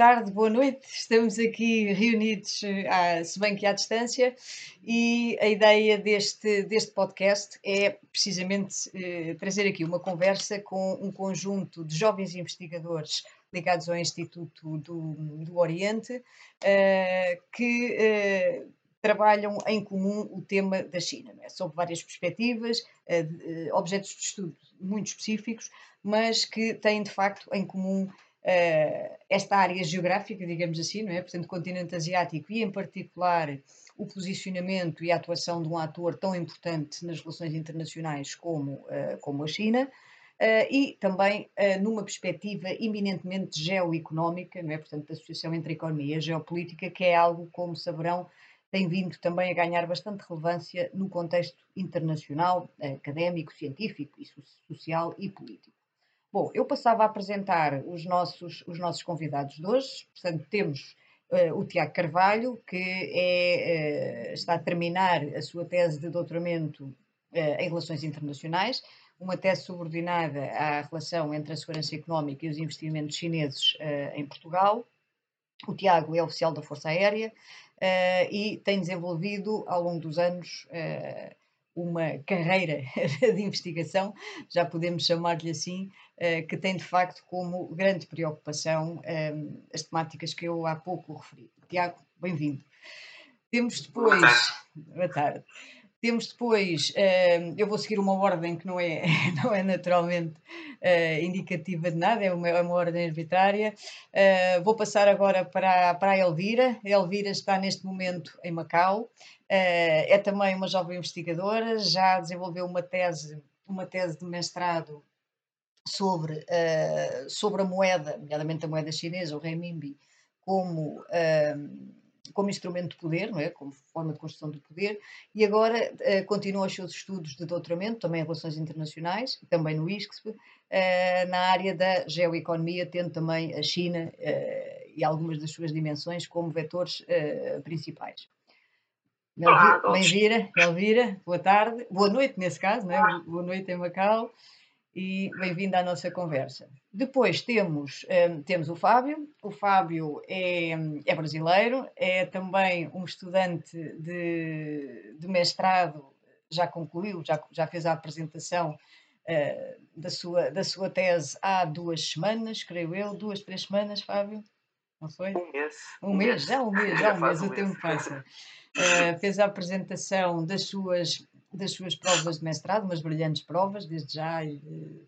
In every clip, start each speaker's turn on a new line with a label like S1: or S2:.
S1: tarde, boa noite. Estamos aqui reunidos, ah, se bem que à distância, e a ideia deste, deste podcast é precisamente eh, trazer aqui uma conversa com um conjunto de jovens investigadores ligados ao Instituto do, do Oriente, eh, que eh, trabalham em comum o tema da China, é? sob várias perspectivas, eh, eh, objetos de estudo muito específicos, mas que têm de facto em comum esta área geográfica, digamos assim, não é? Portanto, continente asiático e, em particular, o posicionamento e a atuação de um ator tão importante nas relações internacionais como, uh, como a China. Uh, e também uh, numa perspectiva eminentemente geoeconómica, não é? portanto, da associação entre a economia e a geopolítica, que é algo, como saberão, tem vindo também a ganhar bastante relevância no contexto internacional, académico, científico, e social e político. Bom, eu passava a apresentar os nossos, os nossos convidados de hoje. Portanto, temos uh, o Tiago Carvalho, que é, uh, está a terminar a sua tese de doutoramento uh, em Relações Internacionais, uma tese subordinada à relação entre a segurança económica e os investimentos chineses em Portugal. O Tiago é oficial da Força Aérea e tem desenvolvido ao longo dos anos uma carreira de investigação, já podemos chamar-lhe assim, eh, que tem de facto como grande preocupação eh, as temáticas que eu há pouco referi. Tiago, bem-vindo. Temos depois. Boa tarde. Boa tarde. Temos depois, uh, eu vou seguir uma ordem que não é, não é naturalmente uh, indicativa de nada, é uma, é uma ordem arbitrária. Uh, vou passar agora para, para a Elvira. A Elvira está neste momento em Macau, é também uma jovem investigadora, já desenvolveu uma tese, uma tese de mestrado sobre, sobre a moeda, nomeadamente a moeda chinesa, o renminbi, como como instrumento de poder, não é? como forma de construção do poder, e agora uh, continua os seus estudos de doutoramento, também em Relações Internacionais, também no ISCSP, uh, na área da geoeconomia, tendo também a China uh, e algumas das suas dimensões como vetores principais. Bem-vinda, Elvira, boa tarde, boa noite nesse caso, não é? boa noite em Macau e bem-vindo à nossa conversa. Depois temos, um, temos o Fábio. O Fábio é, é, brasileiro, é também um estudante de, de mestrado, já concluiu, já, já fez a apresentação uh, da, sua, da sua tese há duas semanas, creio eu, duas, três semanas, Fábio?
S2: Não foi? Um mês.
S1: Um, um mês, mês, já um mês, já um mês, o tempo passa. Uh, fez a apresentação das suas das suas provas de mestrado, umas brilhantes provas, desde já eh,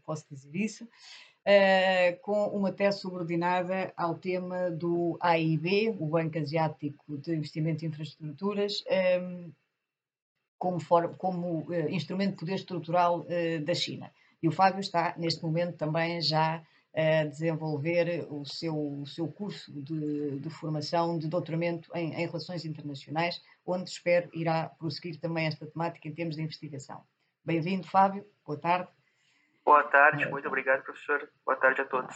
S1: posso dizer isso, uh, com uma tese subordinada ao tema do AIB, o Banco Asiático de Investimento em Infraestruturas, ehm, como, for, como uh, instrumento de poder estrutural da China. E o Fábio está, neste momento, também já a desenvolver o seu, o seu curso de, de formação de doutoramento em, em, Relações Internacionais, onde espero irá prosseguir também esta temática em termos de investigação. Bem-vindo, Fábio. Boa tarde.
S2: Boa tarde, muito obrigado, professor. Boa tarde a todos.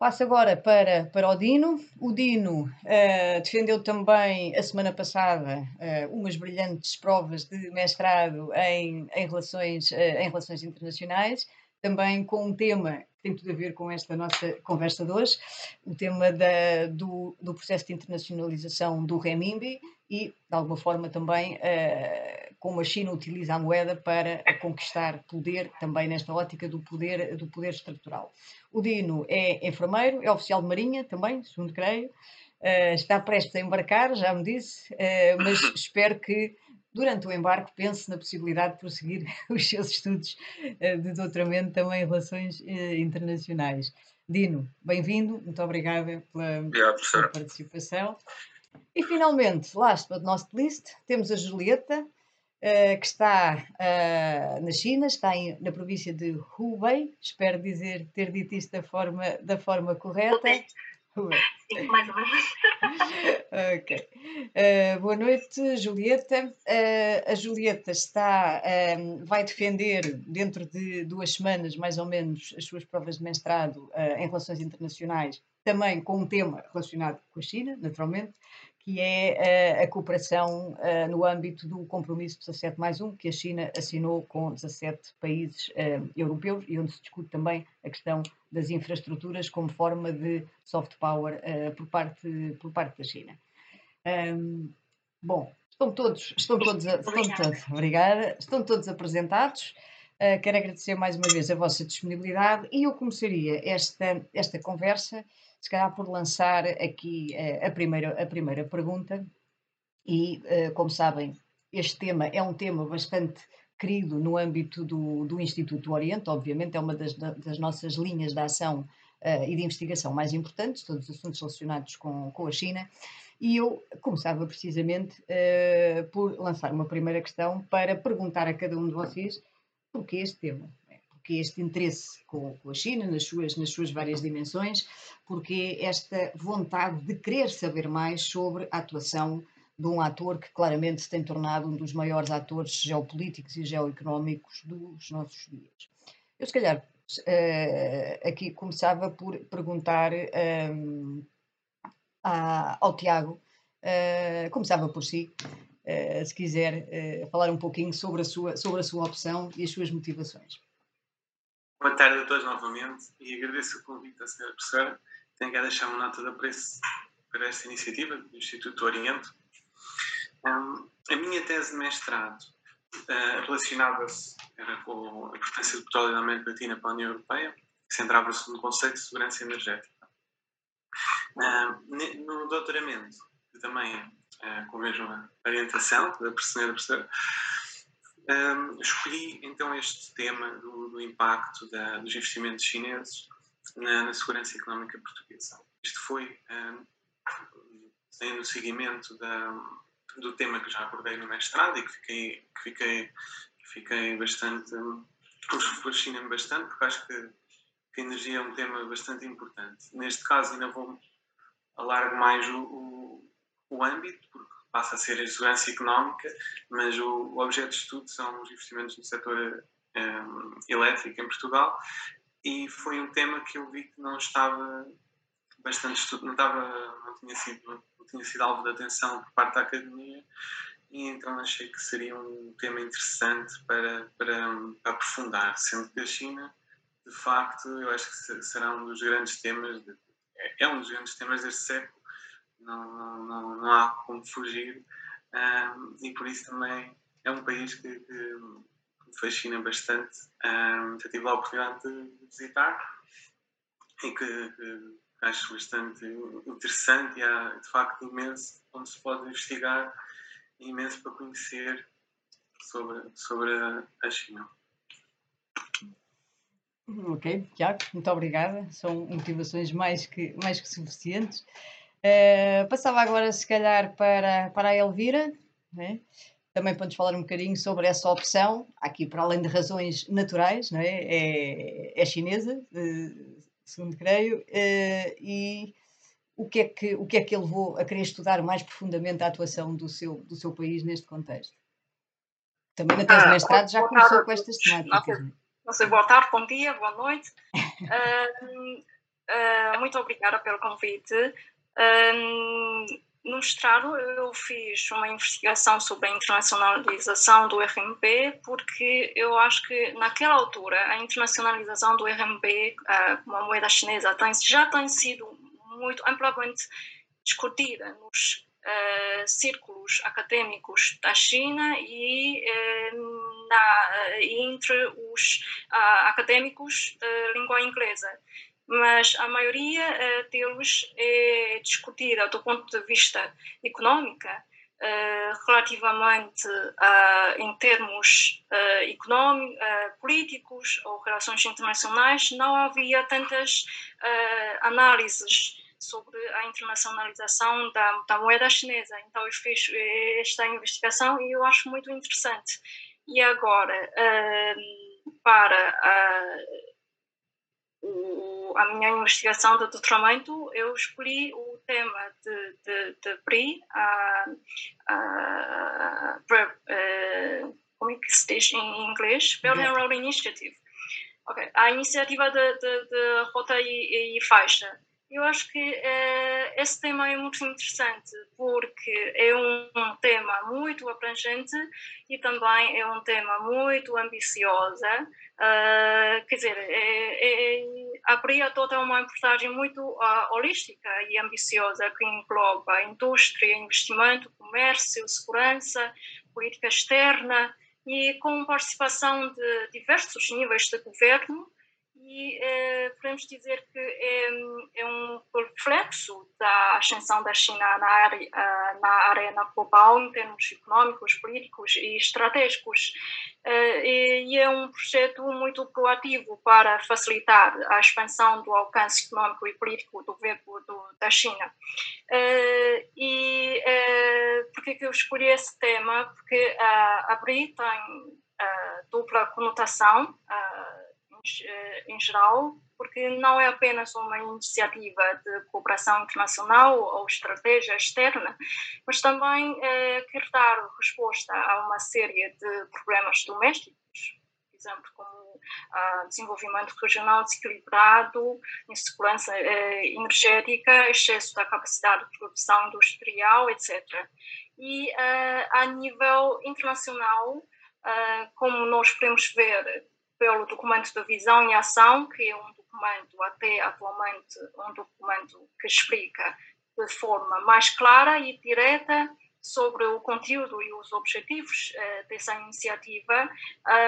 S1: Passo agora para, para o Dino. O Dino uh, defendeu também, a semana passada, uh, umas brilhantes provas de mestrado em, em, relações, uh, em relações internacionais, também com um tema tem tudo a ver com esta nossa conversa de hoje, o tema da, do, do, processo de internacionalização do renminbi e, de alguma forma, também uh, como a China utiliza a moeda para conquistar poder, também nesta ótica do poder, do poder estrutural. O Dino é enfermeiro, é oficial de marinha também, segundo creio, uh, está prestes a embarcar, já me disse, uh, mas espero que durante o embarque pense na possibilidade de prosseguir os seus estudos eh, de doutoramento também em relações eh, internacionais. Dino, bem-vindo, muito obrigada pela, pela, participação. E finalmente, last but not least, temos a Julieta, uh, que está na China, está na província de Hubei, espero dizer, ter dito isto da forma, da forma correta.
S3: Mais ou menos.
S1: ok. Uh, boa noite, Julieta. Uh, a Julieta está, uh, vai defender dentro de duas semanas, mais ou menos, as suas provas de mestrado em Relações Internacionais, também com um tema relacionado com a China, naturalmente, que é a, a cooperação uh, no âmbito do compromisso 17 mais 1, que a China assinou com 17 países uh, europeus e onde se discute também a questão das infraestruturas como forma de soft power por, parte, por parte da China. Bom, estão todos, estão todos, a, estão todos, obrigada, estão todos apresentados. Quero agradecer mais uma vez a vossa disponibilidade e eu começaria esta, esta conversa se calhar por lançar aqui uh, a, primeira, a primeira pergunta. E, uh, como sabem, este tema é um tema bastante querido no âmbito do, do Instituto Oriente, obviamente, é uma das, das nossas linhas de ação uh, e de investigação mais importantes, todos os assuntos relacionados com, com a China. E eu começava precisamente por lançar uma primeira questão para perguntar a cada um de vocês porquê este tema este interesse com, com, a China, nas suas, nas suas várias dimensões, porque esta vontade de querer saber mais sobre a atuação de um ator que claramente se tem tornado um dos maiores atores geopolíticos e geoeconómicos dos nossos dias. Eu, se calhar, uh, aqui começava por perguntar um, a, ao Tiago, uh, começava por si, uh, se quiser falar um pouquinho sobre a, sua, sobre a sua opção e as suas motivações.
S4: Boa tarde a todos novamente e agradeço o convite da senhora professora. Tenho que deixar uma nota de apreço para esta iniciativa do Instituto Oriente. Um, a minha tese de mestrado uh, relacionava-se com a importância do petróleo na América Latina para a União Europeia, centrava-se no conceito de segurança energética. Uh, no doutoramento, também uh, com a mesma orientação da senhora professora, um, escolhi então este tema do, do impacto da, dos investimentos chineses na, na, segurança económica portuguesa. Isto foi um, no seguimento da, do tema que já abordei no mestrado e que fiquei, que fiquei, que fiquei bastante. Um, fascina-me bastante, porque acho que, que, a energia é um tema bastante importante. Neste caso, ainda vou alargar mais o, o, o âmbito, porque passa a ser a segurança económica, mas o, o objeto de estudo são os investimentos no setor um, elétrico em Portugal. E foi um tema que eu vi que não estava bastante estudo, não, estava, não, tinha sido, não tinha sido alvo de atenção por parte da academia. E então achei que seria um tema interessante para, para, aprofundar, sendo que a China, de facto, eu acho que será um dos grandes temas, de, é um dos grandes temas deste século não, não, não há como fugir um, e por isso também é um país que, que me fascina bastante. Um, já tive a oportunidade de visitar e que, que acho bastante interessante e há de facto imenso onde se pode investigar imenso para conhecer sobre, sobre a China.
S1: Ok, Tiago, muito obrigada. São motivações mais que, mais que suficientes. Uh, passava agora, se calhar, para, para a Elvira, né? também para nos falar um bocadinho sobre essa opção, aqui para além de razões naturais, não é? é, é chinesa, uh, segundo creio, uh, e o que, é que, o que é que ele levou a querer estudar mais profundamente a atuação do seu, do seu país neste contexto? Também na tese de ah, mestrado já começou com estas temáticas. Não,
S3: é? não sei, boa tarde, bom dia, boa noite. muito obrigada pelo convite. No mestrado, eu fiz uma investigação sobre a internacionalização do RMB, porque eu acho que, naquela altura, a internacionalização do RMB, uh, como a moeda chinesa, já tem sido muito amplamente discutida nos uh, círculos acadêmicos da China e, uh, na, entre os acadêmicos de língua inglesa mas a maioria uh, deles é discutida do ponto de vista económico, uh, relativamente uh, em termos uh, económicos, políticos ou relações internacionais, não havia tantas análises sobre a internacionalização da, da, moeda chinesa. Então eu fiz esta investigação e eu acho muito interessante. E agora, para o, a minha investigação de doutoramento, eu escolhi o tema de, de, de PRI, a, a, a, como é que se diz em inglês? Belt and Road Initiative. Okay. A iniciativa de, de, de rota e, e, faixa. Eu acho que uh, esse tema é muito interessante porque é um, tema muito abrangente e também é um tema muito ambicioso. Uh, quer dizer, é, é, abria toda uma abordagem muito uh, holística e ambiciosa que engloba indústria, investimento, comércio, segurança, política externa e com participação de diversos níveis de governo e eh, podemos dizer que é, é, um reflexo da ascensão da China na, área, uh, na arena global em termos económicos, políticos e estratégicos. Uh, e, é um projeto muito proativo para facilitar a expansão do alcance económico e político do governo do, da China. Uh, e por que eu escolhi esse tema? Porque a BRI tem dupla conotação eh, em geral, porque não é apenas uma iniciativa de cooperação internacional ou estratégia externa, mas também é, quer dar resposta a uma série de problemas domésticos, por exemplo, como ah, desenvolvimento regional desequilibrado, insegurança eh, energética, excesso da capacidade de produção industrial, etc. E eh, a nível internacional, como nós podemos ver pelo documento de visão e ação, que é um documento, até atualmente, um documento que explica de forma mais clara e direta sobre o conteúdo e os objetivos uh, dessa iniciativa.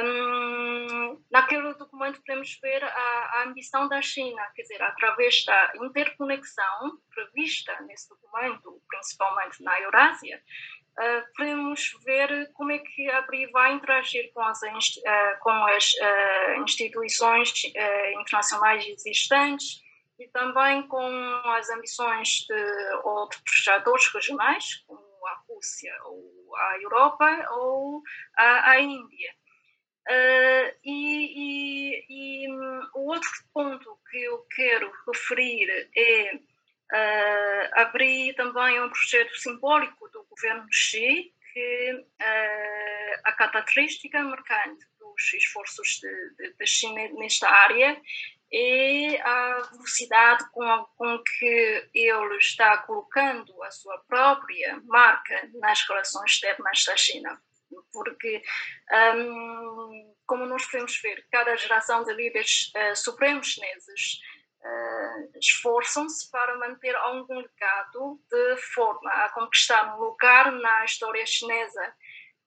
S3: Um, naquele documento podemos ver a, a, ambição da China, quer dizer, através da interconexão prevista nesse documento, principalmente na Eurásia, uh, podemos ver como é que a BRI vai interagir com as, uh, com as uh, instituições internacionais existentes e também com as ambições de outros atores regionais, como a Rússia, ou a Europa, ou a, a Índia. Uh, e, e, e um, o outro ponto que eu quero referir é Uh, abri também um projeto simbólico do governo Xi, que uh, a característica marcante dos esforços da China nesta área é a velocidade com, a, com que ele está colocando a sua própria marca nas relações externas da China. Porque, um, como nós podemos ver, cada geração de líderes uh, supremos chineses uh, esforçam-se para manter algum legado de forma a conquistar um lugar na história chinesa.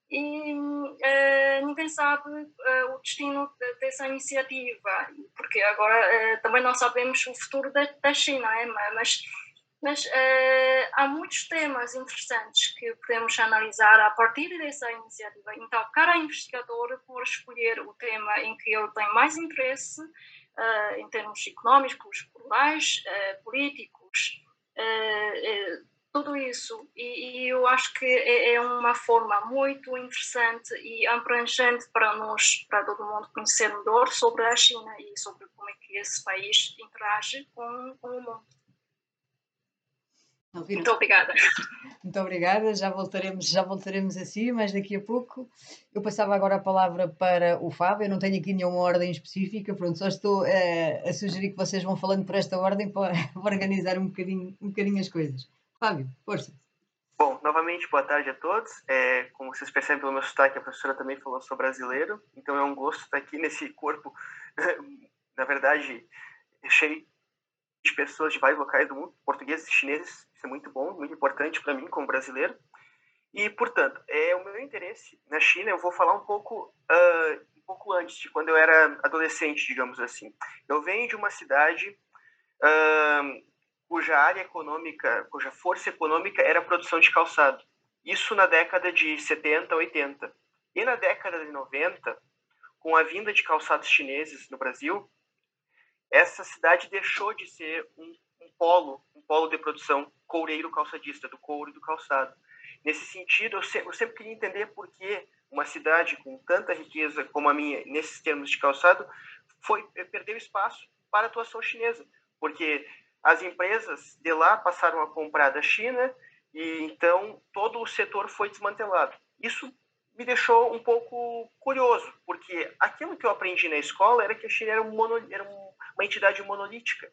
S3: E uh, ninguém sabe uh, o destino de, dessa iniciativa, porque agora também não sabemos o futuro da, da China, é? mas mas há muitos temas interessantes que podemos analisar a partir dessa iniciativa. Então, cada investigador pode escolher o tema em que ele tem mais interesse uh, em termos económicos, culturais, uh, políticos, uh, tudo isso. E, e, eu acho que é, é, uma forma muito interessante e abrangente para nós, para todo mundo conhecer melhor sobre a China e sobre como é que esse país interage com, com o mundo. Muito obrigada.
S1: Muito obrigada, já voltaremos, já voltaremos a si, mas daqui a pouco. Eu passava agora a palavra para o Fábio, eu não tenho aqui nenhuma ordem específica, pronto, só estou a, a sugerir que vocês vão falando por esta ordem para, organizar um bocadinho, um bocadinho as coisas. Fábio, força.
S2: Bom, novamente, boa tarde a todos. É, como vocês percebem pelo meu sotaque, a professora também falou sou brasileiro, então é um gosto estar aqui nesse corpo, na verdade, cheio de pessoas de vários locais do mundo, portugueses chineses, é muito bom, muito importante para mim como brasileiro. E, portanto, é o meu interesse na China, eu vou falar um pouco, uh, um pouco antes, de quando eu era adolescente, digamos assim. Eu venho de uma cidade uh, cuja área econômica, cuja força econômica era a produção de calçado. Isso na década de 70, 80. E na década de 90, com a vinda de calçados chineses no Brasil, essa cidade deixou de ser um, um polo, um polo de produção coureiro calçadista, do couro e do calçado. Nesse sentido, eu, se, eu sempre queria entender por que uma cidade com tanta riqueza como a minha, nesses termos de calçado, foi perdeu espaço para a atuação chinesa, porque as empresas de lá passaram a comprar da China e então todo o setor foi desmantelado. Isso me deixou um pouco curioso, porque aquilo que eu aprendi na escola era que a China era, um mono, era uma entidade monolítica.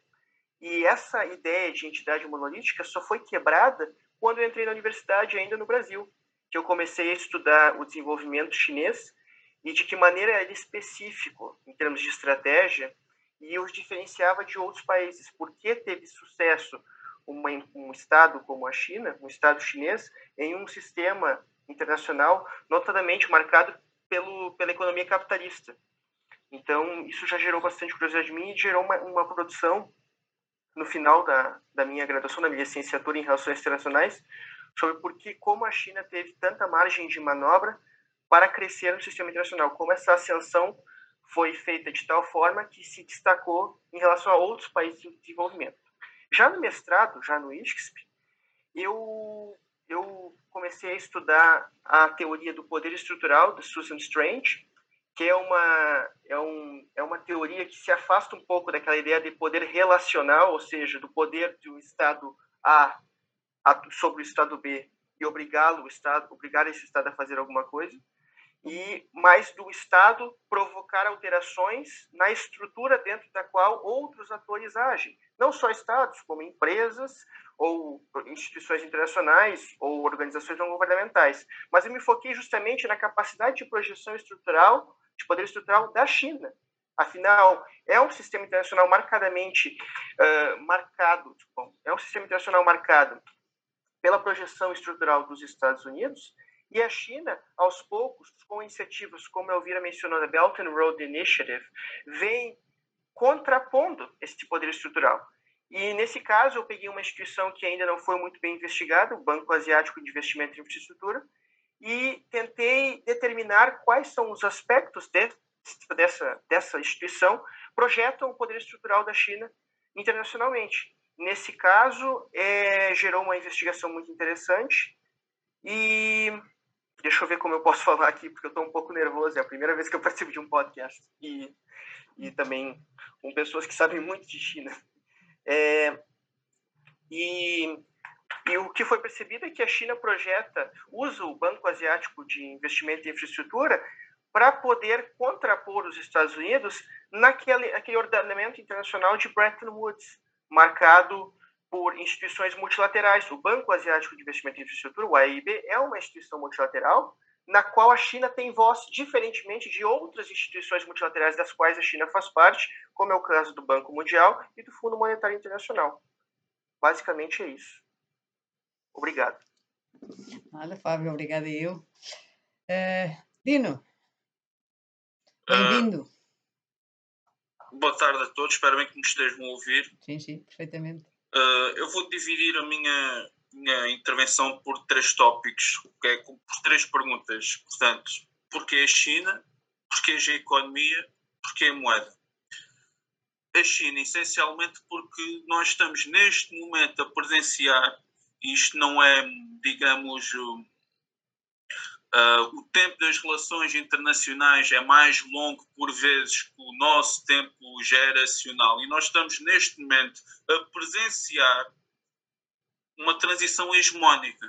S2: E essa ideia de entidade monolítica só foi quebrada quando eu entrei na universidade ainda no Brasil, que eu comecei a estudar o desenvolvimento chinês e de que maneira ele específico em termos de estratégia e os diferenciava de outros países. Por que teve sucesso uma, um Estado como a China, um Estado chinês, em um sistema internacional notadamente marcado pelo, pela economia capitalista. Então, isso já gerou bastante curiosidade em mim e gerou uma, uma produção no final da, da minha graduação, da minha licenciatura em Relações Internacionais, sobre por que, como a China teve tanta margem de manobra para crescer no sistema internacional, como essa ascensão foi feita de tal forma que se destacou em relação a outros países em desenvolvimento. Já no mestrado, já no ISCSP, eu, eu comecei a estudar a teoria do poder estrutural de Susan Strange, que é uma, é, um, é uma teoria que se afasta um pouco daquela ideia de poder relacional, ou seja, do poder de um Estado A, a sobre o Estado B e obrigá-lo, Estado, obrigar esse Estado a fazer alguma coisa, e mais do Estado provocar alterações na estrutura dentro da qual outros atores agem, não só Estados, como empresas ou instituições internacionais ou organizações não governamentais. Mas eu me foquei justamente na capacidade de projeção estrutural, de poder estrutural da China. Afinal, é um sistema internacional marcadamente uh, marcado, bom, é um sistema internacional marcado pela projeção estrutural dos Estados Unidos e a China, aos poucos, com iniciativas como a Elvira mencionou, a Belt and Road Initiative, vem contrapondo esse poder estrutural. E nesse caso, eu peguei uma instituição que ainda não foi muito bem investigada, o Banco Asiático de Investimento em Infraestrutura, e tentei determinar quais são os aspectos de, dessa, dessa instituição projetam o poder estrutural da China internacionalmente. Nesse caso, é, gerou uma investigação muito interessante e Deixa eu ver como eu posso falar aqui, porque eu estou um pouco nervoso. É a primeira vez que eu participo de um podcast. E, e também com pessoas que sabem muito de China. É, e, e o que foi percebido é que a China projeta, usa o Banco Asiático de Investimento em Infraestrutura para poder contrapor os Estados Unidos naquele, naquele ordenamento internacional de Bretton Woods, marcado por instituições multilaterais. O Banco Asiático de Investimento em Infraestrutura, o AIB, é uma instituição multilateral na qual a China tem voz diferentemente de outras instituições multilaterais das quais a China faz parte, como é o caso do Banco Mundial e do Fundo Monetário Internacional. Basicamente é isso. Obrigado.
S1: Olha, Fábio, obrigada eu. Uh, Dino, bem-vindo.
S5: Uh, boa tarde a todos, espero bem que me estejam a ouvir.
S1: Sim, sim, perfeitamente.
S5: Uh, eu vou dividir a minha, minha intervenção por três tópicos, que é por três perguntas. Portanto, porquê a China? Porquê a economia? Porquê a moeda? A China, essencialmente porque nós estamos neste momento a presenciar, isto não é, digamos, Uh, o tempo das relações internacionais é mais longo, por vezes, que o nosso tempo geracional. E nós estamos, neste momento, a presenciar uma transição hegemónica.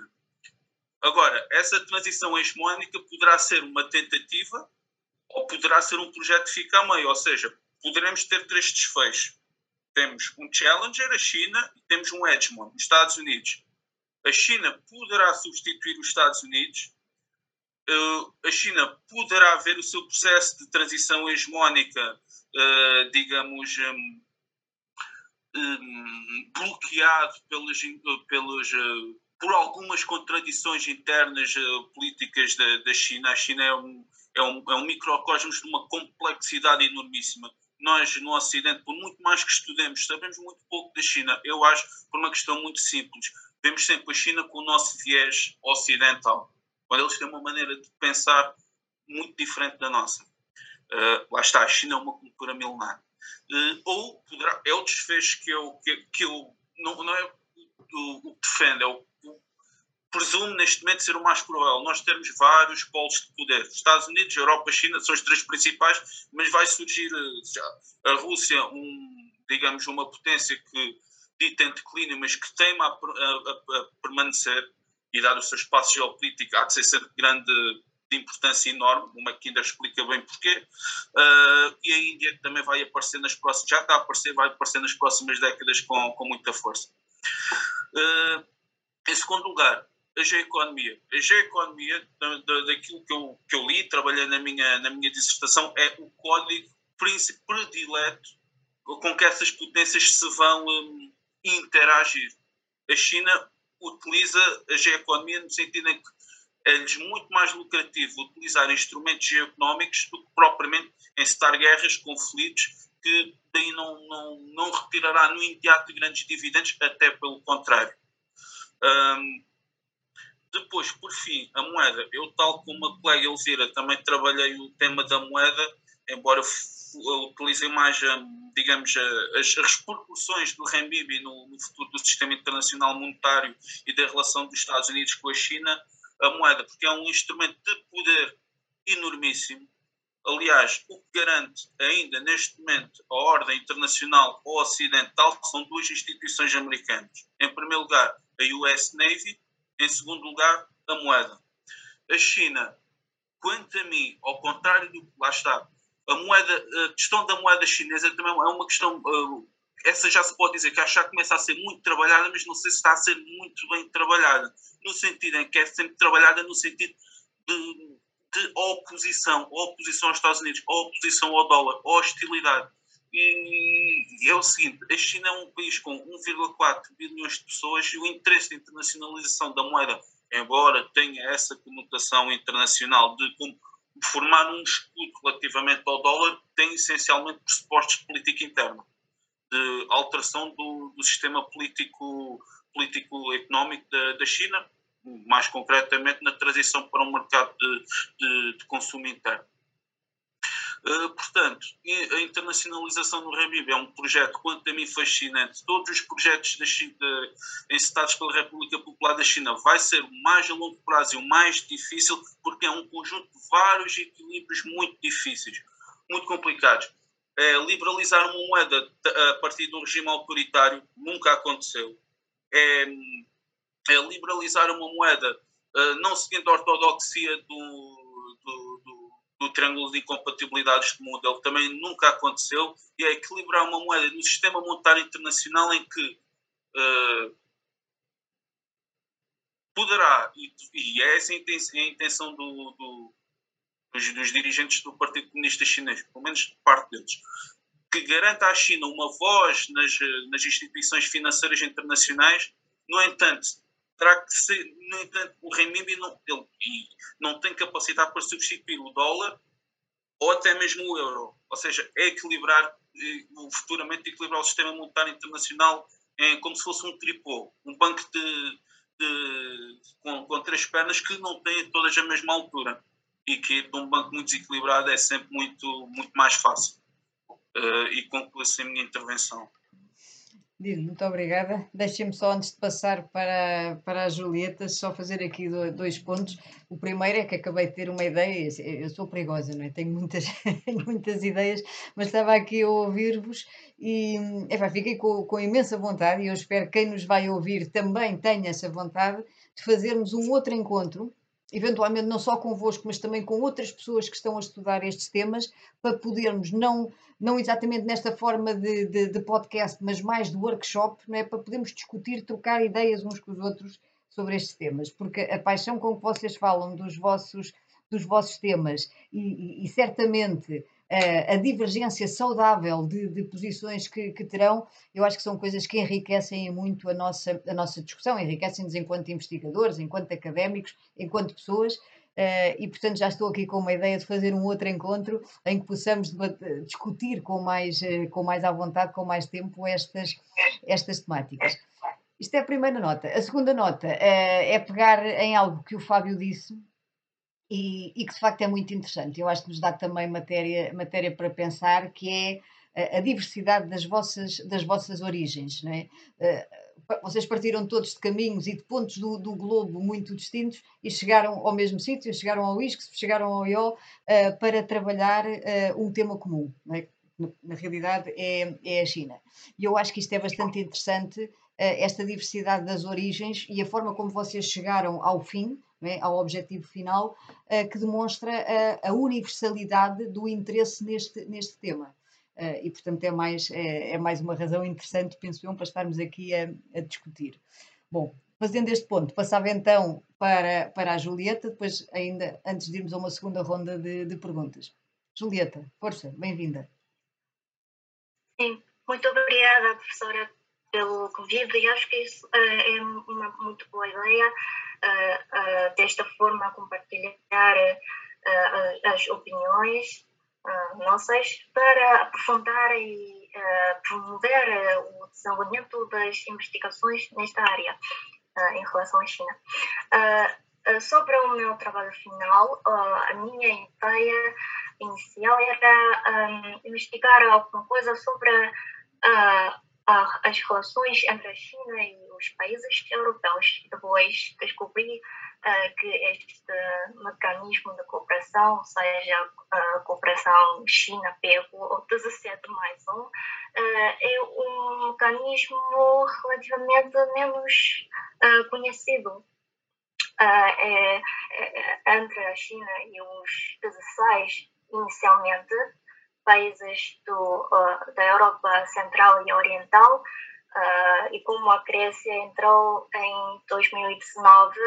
S5: Agora, essa transição hegemónica poderá ser uma tentativa ou poderá ser um projeto que fica a meio. Ou seja, poderemos ter três desfechos. Temos um challenger, a China, e temos um hegemon, os Estados Unidos. A China poderá substituir os Estados Unidos a China poderá ver o seu processo de transição hegemónica, uh, digamos, bloqueado pelos, pelos, uh, por algumas contradições internas políticas da, da, China. A China é um, é, um, é um microcosmos de uma complexidade enormíssima. Nós, no Ocidente, por muito mais que estudemos, sabemos muito pouco da China. Eu acho por uma questão muito simples. Vemos sempre a China com o nosso viés ocidental quando eles têm uma maneira de pensar muito diferente da nossa. Uh, lá está, a China é uma cultura milenar. Uh, ou poderá, é o desfecho que eu, que, que eu não, não é o, o que defende, é o, o presumo neste momento ser o mais provável. Nós temos vários polos de poder. Estados Unidos, Europa, China são os três principais, mas vai surgir eh, já, a Rússia, um, digamos, uma potência que dita declínio, mas que teima a, a, a permanecer e dado o seu espaço geopolítico, há de ser sempre grande, de importância enorme, o McKinder explica bem porquê, uh, e a Índia também vai aparecer nas próximas, já está a aparecer, vai aparecer nas próximas décadas com, com muita força. Uh, em segundo lugar, a geoeconomia. A geoeconomia, da, da, daquilo que eu, que eu li, trabalhei na minha, na minha dissertação, é o código predileto com que essas potências se vão um, interagir. A China utiliza a geoeconomia no sentido em que é-lhes muito mais lucrativo utilizar instrumentos geoeconómicos do que propriamente encetar guerras, conflitos, que daí não, não, não retirará no imediato grandes dividendos, até pelo contrário. Um, depois, por fim, a moeda. Eu, tal como a colega Elvira, também trabalhei o tema da moeda, embora utilizem mais, hum, digamos, as repercussões do renminbi no, no futuro do sistema internacional monetário e da relação dos Estados Unidos com a China, a moeda, porque é um instrumento de poder enormíssimo. Aliás, o que garante ainda neste momento a ordem internacional ocidental são duas instituições americanas. Em primeiro lugar, a US Navy, em segundo lugar, a moeda. A China, quanto a mim, ao contrário do que lá está, a moeda, a questão da moeda chinesa também é uma questão, uh, essa já se pode dizer que já começa a ser muito trabalhada, mas não sei se está a ser muito bem trabalhada, no sentido em que é sempre trabalhada no sentido de, de oposição, oposição aos Estados Unidos, oposição ao dólar, hostilidade. E é o seguinte: a China é um país com 1,4 bilhões de pessoas e o interesse de internacionalização da moeda, embora tenha essa conotação internacional de como formar um escudo relativamente ao dólar, tem essencialmente pressupostos de política interna, de alteração do, do sistema político, político económico da, da China, mais concretamente na transição para um mercado de, de, de consumo interno. Uh, portanto, a internacionalização do Renminbi é um projeto, quanto a mim, fascinante. Todos os projetos da China, encetados pela República Popular da China vai ser o mais a longo prazo e o mais difícil, porque é um conjunto de vários equilíbrios muito difíceis, muito complicados. É, liberalizar uma moeda a partir de um regime autoritário nunca aconteceu. É, é liberalizar uma moeda uh, não seguindo a ortodoxia do, do, do, triângulo de incompatibilidades de modelo, também nunca aconteceu, e é equilibrar uma moeda no sistema monetário internacional em que uh, poderá, e, e é essa a intenção do, do, dos, dos, dirigentes do Partido Comunista Chinês, pelo menos parte deles, que garanta à China uma voz nas, nas instituições financeiras internacionais, no entanto, terá que ser, no entanto, o renminbi não, ele, não tem capacidade para substituir o dólar ou até mesmo o euro. Ou seja, é equilibrar, futuramente equilibrar o sistema monetário internacional em, como se fosse um tripô, um banco de, de, com, com três pernas que não têm todas a mesma altura e que de um banco muito desequilibrado é sempre muito, muito mais fácil. Uh, e concluo assim a minha intervenção.
S1: Muito obrigada. Deixem-me só, antes de passar para, para a Julieta, só fazer aqui dois pontos. O primeiro é que acabei de ter uma ideia, eu sou perigosa, não é? Tenho muitas, muitas ideias, mas estava aqui a ouvir-vos e enfim, fiquei com, com imensa vontade e eu espero que quem nos vai ouvir também tenha essa vontade de fazermos um outro encontro eventualmente não só convosco, mas também com outras pessoas que estão a estudar estes temas, para podermos, não, não exatamente nesta forma de, de, de podcast, mas mais de workshop, não é? para podermos discutir, trocar ideias uns com os outros sobre estes temas, porque a paixão com que vocês falam dos vossos, dos vossos temas e, e, e certamente a divergência saudável de, de posições que, que, terão, eu acho que são coisas que enriquecem muito a nossa, a nossa discussão, enriquecem-nos enquanto investigadores, enquanto académicos, enquanto pessoas. Uh, e portanto já estou aqui com uma ideia de fazer um outro encontro em que possamos discutir com mais, uh, com mais à vontade, com mais tempo estas, estas temáticas. Isto é a primeira nota. A segunda nota uh, é pegar em algo que o Fábio disse e, e, que de facto é muito interessante. Eu acho que nos dá também matéria, matéria para pensar, que é a, a diversidade das vossas, das vossas origens. Não é? Vocês partiram todos de caminhos e de pontos do, do globo muito distintos e chegaram ao mesmo sítio, chegaram ao ISCS, chegaram ao IO uh, para trabalhar uh, um tema comum. É? Na realidade é, é a China. E eu acho que isto é bastante interessante, esta diversidade das origens e a forma como vocês chegaram ao fim, é? ao objetivo final, que demonstra a, a, universalidade do interesse neste, neste tema. Uh, e, portanto, é mais, é, é, mais uma razão interessante, penso eu, para estarmos aqui a, a discutir. Bom, fazendo este ponto, passava então para, para a Julieta, depois, ainda antes de irmos a uma segunda ronda de, de perguntas. Julieta, força, bem-vinda.
S6: Sim, muito obrigada, professora, pelo convite e acho que isso uh, é uma muito boa ideia uh, uh, desta forma compartilhar as opiniões nossas para aprofundar e promover o desenvolvimento das investigações nesta área em relação à China. sobre o meu trabalho final, a minha ideia inicial era investigar alguma coisa sobre as relações entre a China e os países europeus. Depois descobri uh, que este mecanismo de cooperação, seja a cooperação China-Peru ou 17 mais um, uh, é um mecanismo relativamente menos uh, conhecido. É, é, é, entre a China e os 16 inicialmente, países do, uh, da Europa Central e Oriental uh, e como a Grécia entrou em 2019,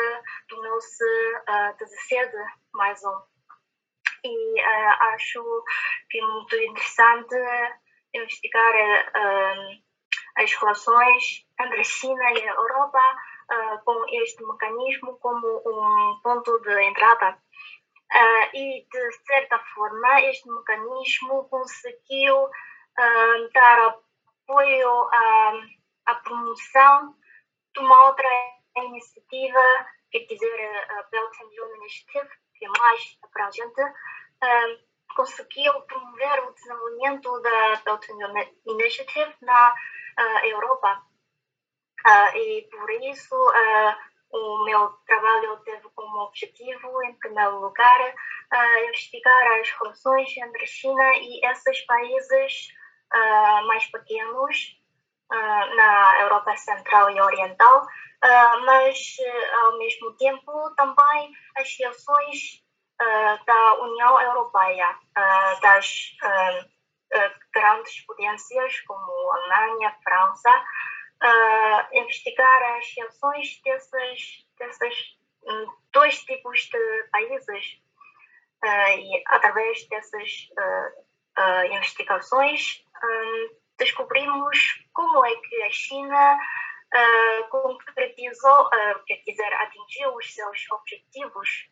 S6: tornou-se uh, 17 mais um. E uh, acho que é muito interessante investigar as relações entre a China e a Europa com este mecanismo como um ponto de entrada e, de certa forma, este mecanismo conseguiu dar apoio à, à, promoção de uma outra iniciativa, quer dizer, a Belt and Road Initiative, que é mais abrangente, uh, conseguiu promover o desenvolvimento da Belt and Road Initiative na Europa. e por isso, o meu trabalho teve como objetivo, em primeiro lugar, uh, investigar as relações entre China e esses países uh, mais pequenos uh, na Europa Central e Oriental, mas, ao mesmo tempo, também as relações da União Europeia, das grandes potências como Alemanha, França, uh, investigar as reações desses, desses um, dois tipos de países. Uh, e através dessas uh, investigações, um, descobrimos como é que a China concretizou, quer dizer, atingiu os seus objetivos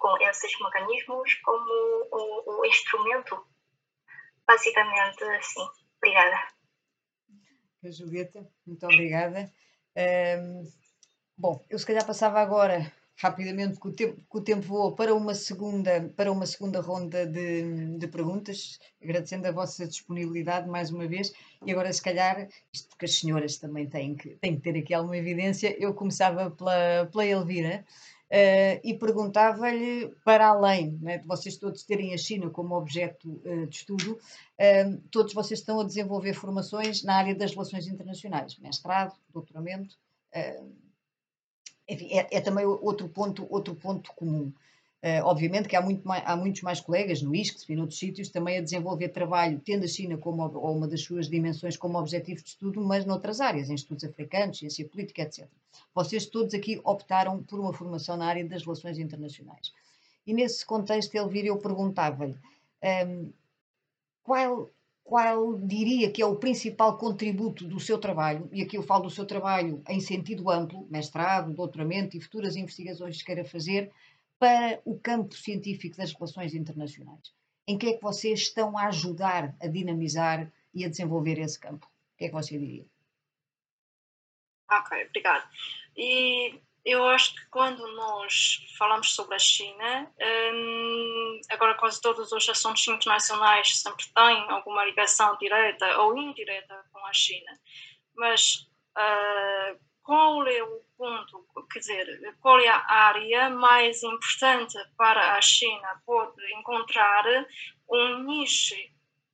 S6: com esses mecanismos como o, o instrumento. Basicamente, assim. Obrigada.
S1: Julieta, muito obrigada. Um, bom, eu se calhar passava agora rapidamente, que o tempo, que o tempo voou, para uma segunda, para uma segunda ronda de, de perguntas, agradecendo a vossa disponibilidade mais uma vez. E agora, se calhar, isto porque as senhoras também têm que, têm que ter aqui alguma evidência, eu começava pela, pela Elvira. Uh, e perguntava-lhe, para além né, de vocês todos terem a China como objeto uh, de estudo, uh, todos vocês estão a desenvolver formações na área das relações internacionais, mestrado, doutoramento. Enfim, é, é, também outro ponto, outro ponto comum. Uh, obviamente que há, muito mais, há muitos mais colegas no ISCS e noutros sítios também a desenvolver trabalho, tendo a China como ou uma das suas dimensões como objetivo de estudo, mas noutras áreas, em estudos africanos, ciência política, etc. Vocês todos aqui optaram por uma formação na área das relações internacionais. E nesse contexto, Elvira, eu perguntava-lhe um, ehm, qual, qual diria que é o principal contributo do seu trabalho, e aqui eu falo do seu trabalho em sentido amplo, mestrado, doutoramento e futuras investigações que queira fazer, para o campo científico das relações internacionais? Em que é que vocês estão a ajudar a dinamizar e a desenvolver esse campo? O que é que você diria?
S3: Ok, obrigado. E eu acho que quando nós falamos sobre a China, hum, agora quase todos os assuntos internacionais sempre têm alguma ligação direta ou indireta com a China, mas uh, qual é o ponto, quer dizer, qual é a área mais importante para a China? Pode encontrar um nicho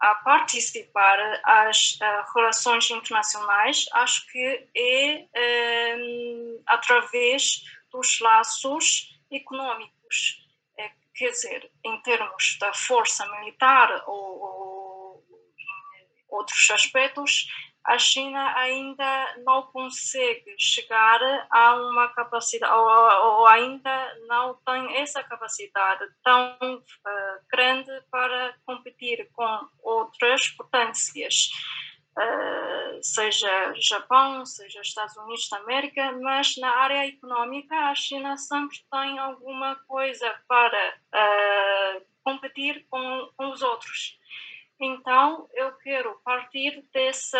S3: a participar às relações internacionais, acho que é um, através dos laços econômicos. É, quer dizer, em termos da força militar ou, ou outros aspectos, a China ainda não consegue chegar a uma capacidade, ou, ou ainda não tem essa capacidade tão uh, grande para competir com outras potências, uh, seja Japão, seja Estados Unidos da América, mas na área econômica a China sempre tem alguma coisa para uh, competir com, com os outros. Então, eu quero partir dessa,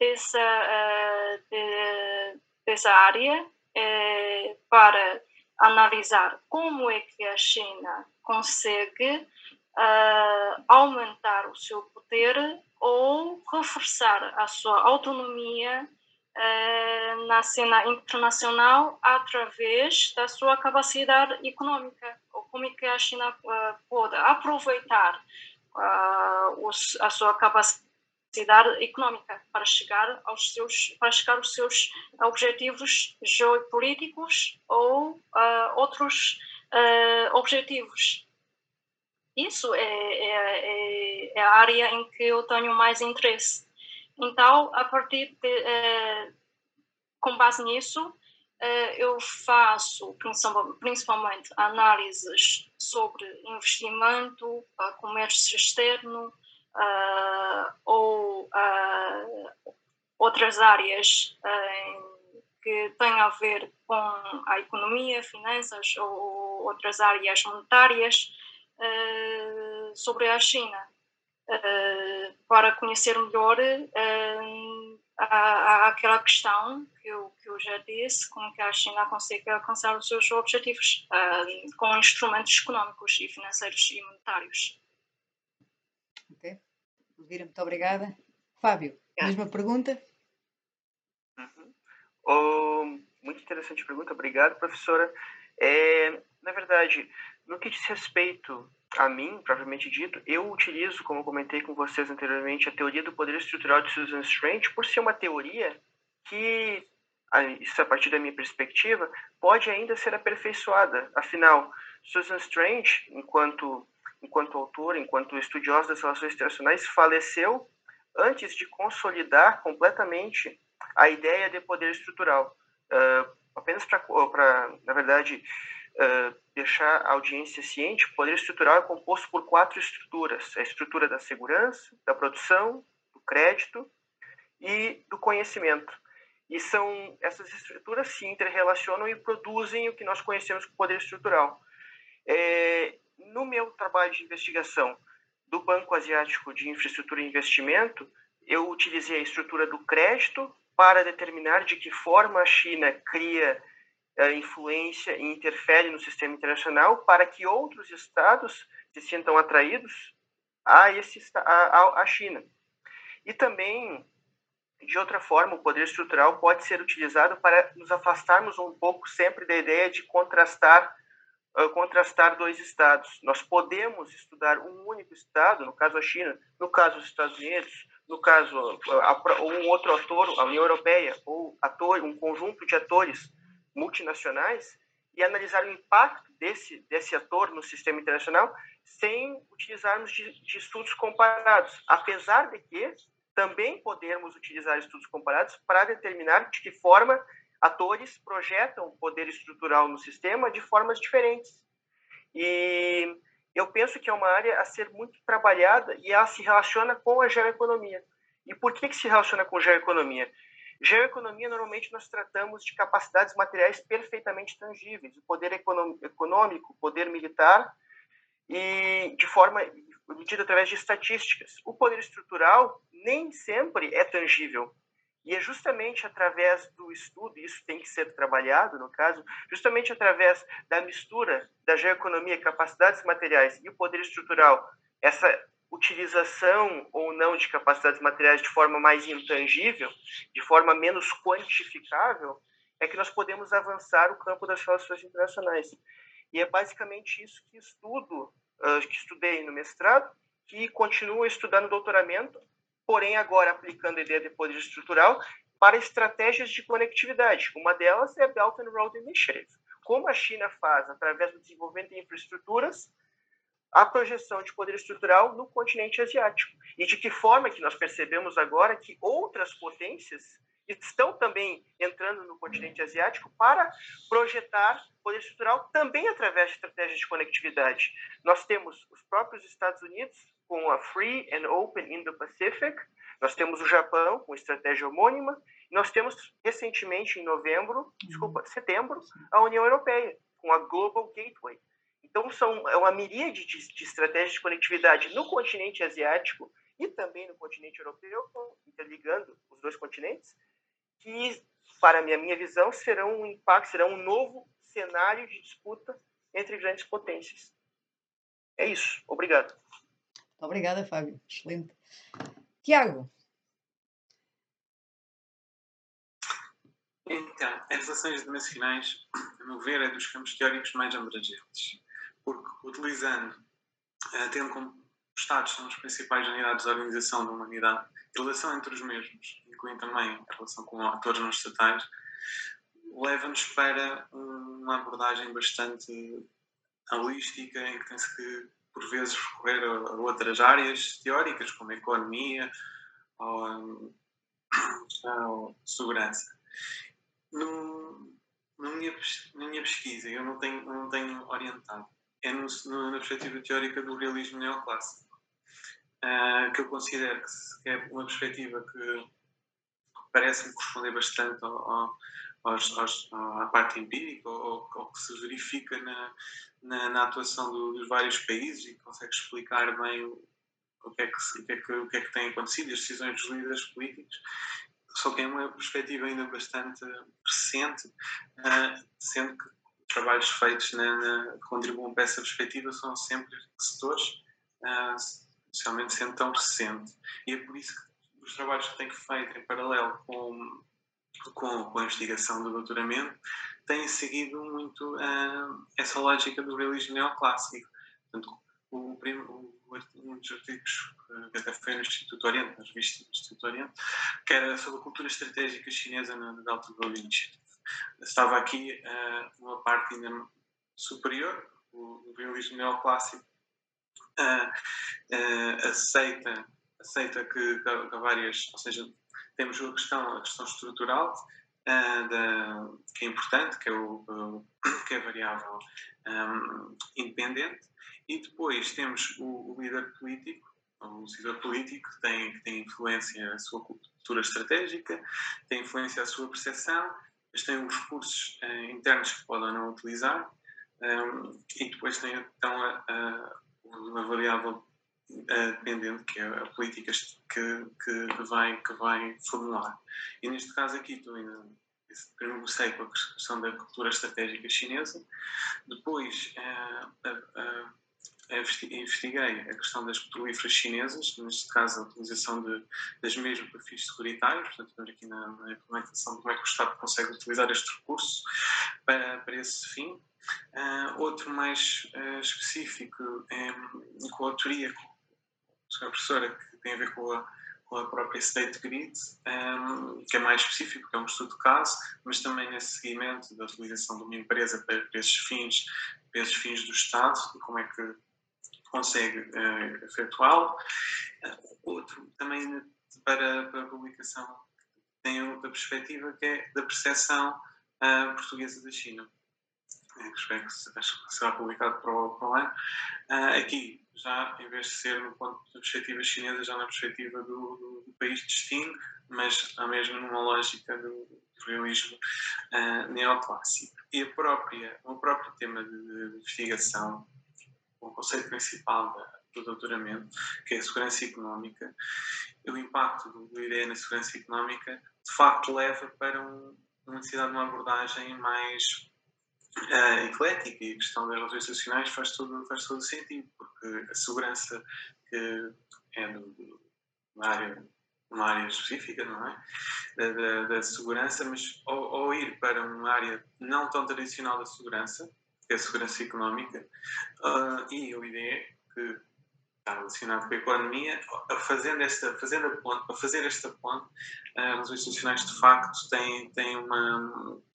S3: dessa, uh, de, dessa área uh, para analisar como é que a China consegue uh, aumentar o seu poder ou reforçar a sua autonomia na cena internacional através da sua capacidade econômica, ou como é que a China pode aproveitar a sua capacidade econômica para chegar aos seus para chegar aos seus objetivos geopolíticos ou uh, outros uh, objetivos. Isso é, é, é, é, a área em que eu tenho mais interesse. Então, a partir de, com base nisso, eh, eu faço principalmente análises sobre investimento, comércio externo eh, ou eh, outras áreas que têm a ver com a economia, finanças ou outras áreas monetárias sobre a China, para conhecer melhor aquela questão que eu, que eu já disse, como que a China consegue alcançar os seus objetivos uh, com instrumentos económicos e financeiros e monetários.
S1: Ok. Elvira, muito obrigada. Fábio, é. mesma pergunta?
S2: Uhum. Oh, muito interessante pergunta, obrigado, professora. É, na verdade, no que diz respeito a mim, propriamente dito, eu utilizo, como comentei com vocês anteriormente, a teoria do poder estrutural de Susan Strange por ser uma teoria que, isso a partir da minha perspectiva, pode ainda ser aperfeiçoada. Afinal, Susan Strange, enquanto, enquanto autora, enquanto estudiosa das relações internacionais, faleceu antes de consolidar completamente a ideia de poder estrutural. Uh, apenas para, na verdade, uh, deixar a audiência ciente, o poder estrutural é composto por quatro estruturas: a estrutura da segurança, da produção, do crédito e do conhecimento. E são essas estruturas se interrelacionam e produzem o que nós conhecemos como poder estrutural. É, no meu trabalho de investigação do Banco Asiático de Infraestrutura e Investimento, eu utilizei a estrutura do crédito para determinar de que forma a China cria influência e interfere no sistema internacional para que outros estados se sintam atraídos a, esse, a, a China. E também, de outra forma, o poder estrutural pode ser utilizado para nos afastarmos um pouco sempre da ideia de contrastar uh, contrastar dois estados. Nós podemos estudar um único estado, no caso a China, no caso os Estados Unidos, no caso a, um outro ator, a União Europeia, ou ator, um conjunto de atores multinacionais e analisar o impacto desse, desse ator no sistema internacional sem utilizarmos de, de estudos comparados, apesar de que também podemos utilizar estudos comparados para determinar de que forma atores projetam poder estrutural no sistema de formas diferentes. E eu penso que é uma área a ser muito trabalhada e ela se relaciona com a geoeconomia. E por que, que se relaciona com geoeconomia? Geoeconomia, normalmente, nós tratamos de capacidades materiais perfeitamente tangíveis, o poder econômico, o poder militar, e de forma medida através de estatísticas. O poder estrutural nem sempre é tangível. E é justamente através do estudo, isso tem que ser trabalhado, no caso, justamente através da mistura da geoeconomia, capacidades materiais e o poder estrutural, essa utilização ou não de capacidades materiais de forma mais intangível, de forma menos quantificável, é que nós podemos avançar o campo das relações internacionais. E é basicamente isso que estudo, que estudei no mestrado, que continuo estudando no doutoramento, porém agora aplicando a ideia de poder estrutural para estratégias de conectividade. Uma delas é a Belt and Road Initiative, como a China faz através do desenvolvimento de infraestruturas a projeção de poder estrutural no continente asiático e de que forma que nós percebemos agora que outras potências estão também entrando no continente asiático para projetar poder estrutural também através de estratégias de conectividade. Nós temos os próprios Estados Unidos com a Free and Open Indo-Pacific, nós temos o Japão com estratégia homônima, e nós temos recentemente em novembro, desculpa, setembro, a União Europeia com a Global Gateway. Então são é uma miríade de, de estratégias de conectividade no continente asiático e também no continente europeu, interligando os dois continentes, que, para a minha, minha visão, serão um impacto, serão um novo cenário de disputa entre grandes potências. É isso. Obrigado.
S1: Obrigada, Fábio. Excelente. Tiago.
S4: Então, as relações internacionais, a meu ver, é dos campos teóricos mais abrangentes, porque utilizando, eh, tendo como Estados são as principais unidades de organização da humanidade, a relação entre os mesmos, incluindo também a relação com atores não estatais, leva-nos para uma abordagem bastante holística, em que tem-se que, por vezes, recorrer a outras áreas teóricas, como a economia ou a segurança. No, na, minha, na minha pesquisa, eu não tenho, não tenho orientado, é no, no, na perspectiva teórica do realismo neoclássico. Uh, que eu considero que é uma perspectiva que parece-me corresponder bastante ao, ao, aos, aos, à parte empírica, ou que se verifica na, na, na atuação do, dos vários países e consegue explicar bem o, o, que é que, o, que é que, o que é que tem acontecido, as decisões dos líderes políticos. Só que é uma perspectiva ainda bastante recente, uh, sendo que trabalhos feitos na, na, que contribuem para essa perspectiva são sempre setores uh, especialmente sendo tão recente. E é por isso que os trabalhos que tenho feito em paralelo com, com, com a investigação do doutoramento têm seguido muito uh, essa lógica do realismo neoclássico. Portanto, o, o, um dos artigos que até foi no Instituto Oriente, nas revistas do Instituto Oriente, que era sobre a cultura estratégica chinesa na Delta Valley Initiative. Estava aqui uh, uma parte ainda superior, o, realismo neoclássico, uh, aceita, aceita que, que, que, várias, ou seja, temos a questão, a questão estrutural, da, que é importante, que é, o, que é a variável um, independente, e depois temos o, o líder político, o decisor político que tem, que tem influência a sua cultura estratégica, tem influência a sua percepção, mas tem os recursos uh, internos que podem não utilizar um, e depois tem então a, a, uma variável uh, dependente, que é a política que, que, vai, que vai formular. E neste caso aqui estou ainda comecei com a questão da cultura estratégica chinesa, depois uh, uh, investiguei a questão das petrolíferas chinesas, neste caso a utilização de, das mesmas perfis securitários, portanto, aqui na, na implementação de como é que o Estado consegue utilizar este recurso para, para esse fim. Uh, outro mais uh, específico é, com a autoria com a professora que tem a ver com a, com a própria State Grid, um, que é mais específico, que é um estudo de caso, mas também nesse seguimento da utilização de uma empresa para, para esses fins, para esses fins do Estado e como é que consegue uh, efetuá-lo. outro também para, para a publicação tem outra perspectiva que é da percepção portuguesa da China que espero que será publicado para o, para o ano. Uh, aqui, já em vez de ser no ponto de perspectiva chinesa, já na perspectiva do, do, do país de destino, mas a mesma numa lógica do, realismo uh, neoclássico. E a própria, o próprio tema de, de investigação, o conceito principal do doutoramento, que é a segurança económica, o impacto do IDE na segurança económica, de facto leva para um, uma necessidade de uma abordagem mais uh, eclética e a questão das relações institucionais faz todo, faz todo sentido, porque a segurança que é do, uma, área, uma área específica, não é? Da, da, da segurança, mas ao, ao, ir para uma área não tão tradicional da segurança, que é a segurança económica, uh, e o IDE, que está relacionado com a economia, fazendo esta, fazendo a para fazer esta ponte, uh, as institucionais de facto têm, têm uma,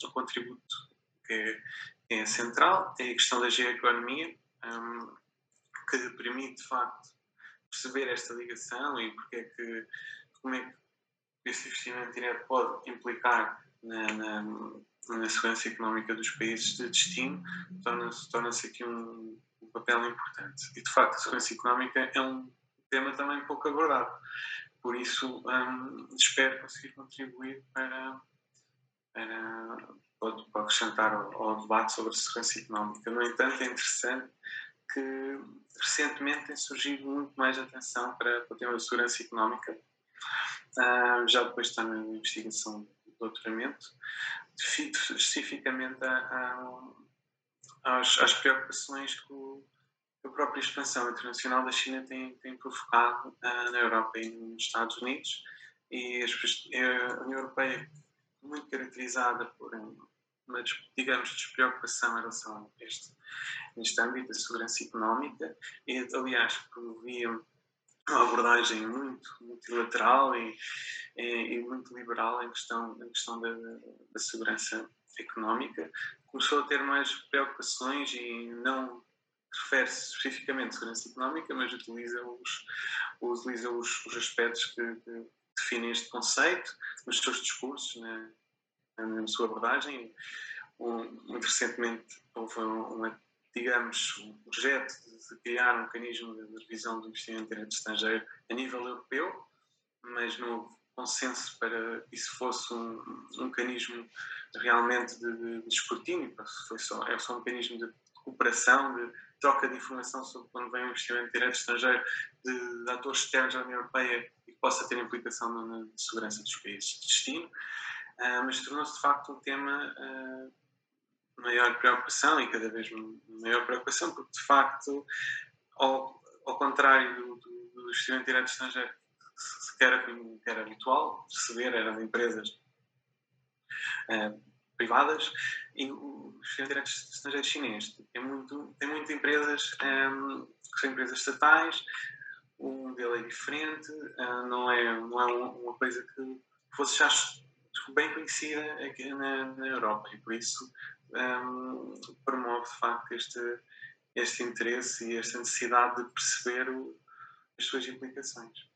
S4: um contributo que, é central, é a questão da geoeconomia, um, que permite, de facto, perceber esta ligação e porque é que, como é que esse investimento direto pode implicar na, na, na segurança económica dos países de destino, torna-se torna aqui um, um papel importante. E, de facto, a segurança económica é um tema também pouco abordado. Por isso, um, espero conseguir contribuir para, para, para acrescentar ao, ao, debate sobre a segurança económica. No entanto, é interessante que recentemente tem surgido muito mais atenção para, para o tema da segurança económica, uh, já depois está na investigação do doutoramento, especificamente a, a, às, às preocupações que o a própria expansão internacional da China tem, tem provocado uh, na Europa e nos Estados Unidos. E a União Europeia muito caracterizada por uma, digamos, despreocupação em relação a este, neste âmbito da segurança económica e, aliás, promovia uma abordagem muito multilateral e, e, e, muito liberal em questão, em questão da, da segurança económica, começou a ter mais preocupações e não refere-se especificamente à segurança económica, mas utiliza os, utiliza os, os aspectos que, que, definem este conceito nos seus discursos, na, na sua abordagem. Um, muito recentemente houve uma, digamos, um projeto de criar um mecanismo de revisão do investimento direto estrangeiro a nível europeu, mas não houve consenso para que isso fosse um, um mecanismo realmente de, de, de escrutínio, foi só, é só um mecanismo de cooperação, de troca de informação sobre quando vem um investimento direto estrangeiro de, de atores externos à União Europeia e que possa ter implicação na, na segurança dos países de destino, uh, mas tornou-se de facto um tema uh, maior preocupação e cada vez maior preocupação, porque de facto, ao, ao contrário do, do, do investimento direto estrangeiro, que era, que era habitual, receber era de empresas uh, privadas, e o investimento direto estrangeiro chinês. Tem, muito, tem empresas um, que são empresas estatais, o modelo é diferente, uh, não é, não é uma coisa que fosse já bem conhecida aqui na, na Europa e por isso um, promove de facto este, este interesse e esta necessidade de perceber o, as suas implicações.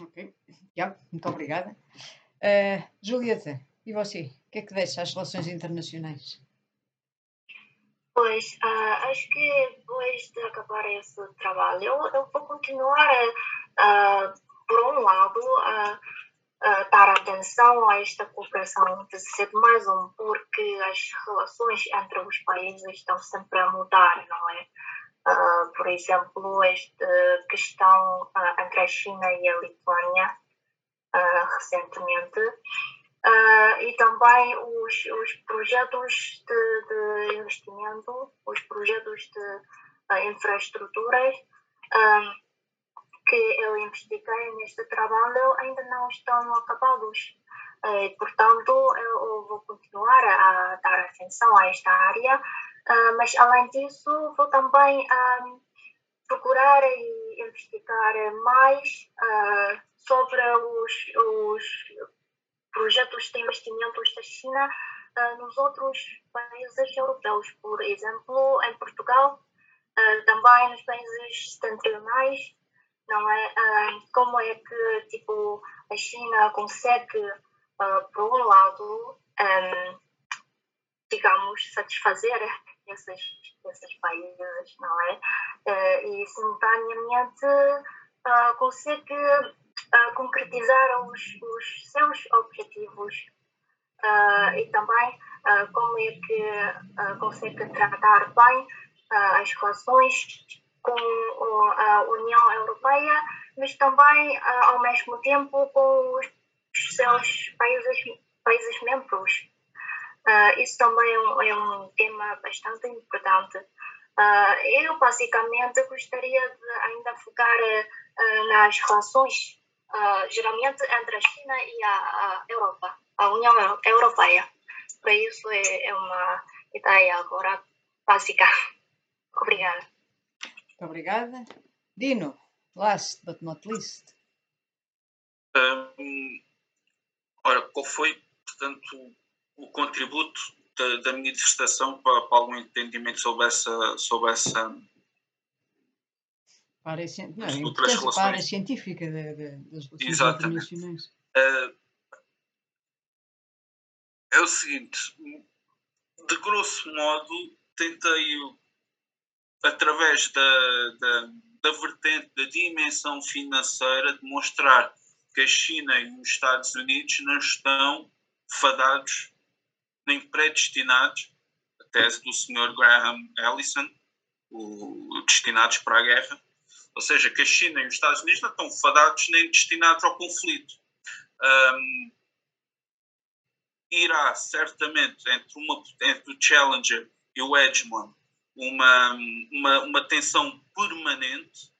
S1: Ok, yeah, muito obrigada. Uh, Julieta, e você? O que é que deixa as relações internacionais?
S6: Pois, uh, acho que depois de acabar esse trabalho, eu, eu vou continuar, uh, por um lado, a dar atenção a esta cooperação ser mais um, porque as relações entre os países estão sempre a mudar, não é? Uh, por exemplo, esta questão uh, entre a China e a Lituânia, recentemente, Uh, e também os, os projetos de, de, investimento, os projetos de infraestruturas que eu investiguei neste trabalho ainda não estão acabados. Uh, portanto, eu vou continuar a dar atenção a esta área, mas além disso, vou também procurar e investigar mais sobre os, os projetos de investimentos da China nos outros países europeus, por exemplo, em Portugal, também nos países setentrionais, não é? Como é que tipo a China consegue, por um lado, digamos, satisfazer esses, esses países, não é? e simultaneamente consegue uh, concretizar os, os, seus objetivos e também como é que consegue tratar bem as relações com a União Europeia, mas também ao mesmo tempo com os seus países, países membros. isso também é um, é um tema bastante importante. eu basicamente gostaria de ainda focar nas relações geralmente entre a China e a, Europa, a União Europeia. Por isso é, é uma ideia agora básica. Obrigada.
S1: Muito obrigada. Dino, last but not least.
S5: Um, ora, qual foi, portanto, o contributo da, da, minha dissertação para, para, algum entendimento sobre essa. Sobre essa
S1: para a, não, é para a área científica de, de, das relações Exatamente. internacionais.
S5: Uh, é o seguinte, de grosso modo, tentei, através da, da, da vertente da dimensão financeira, demonstrar que a China e os Estados Unidos não estão fadados nem predestinados, a tese do Sr. Graham Allison, o, destinados para a guerra, ou seja, que a China e os Estados Unidos não estão fadados nem destinados ao conflito. Um, irá certamente entre, uma, entre o Challenger e o Edgemon uma, uma, uma tensão permanente,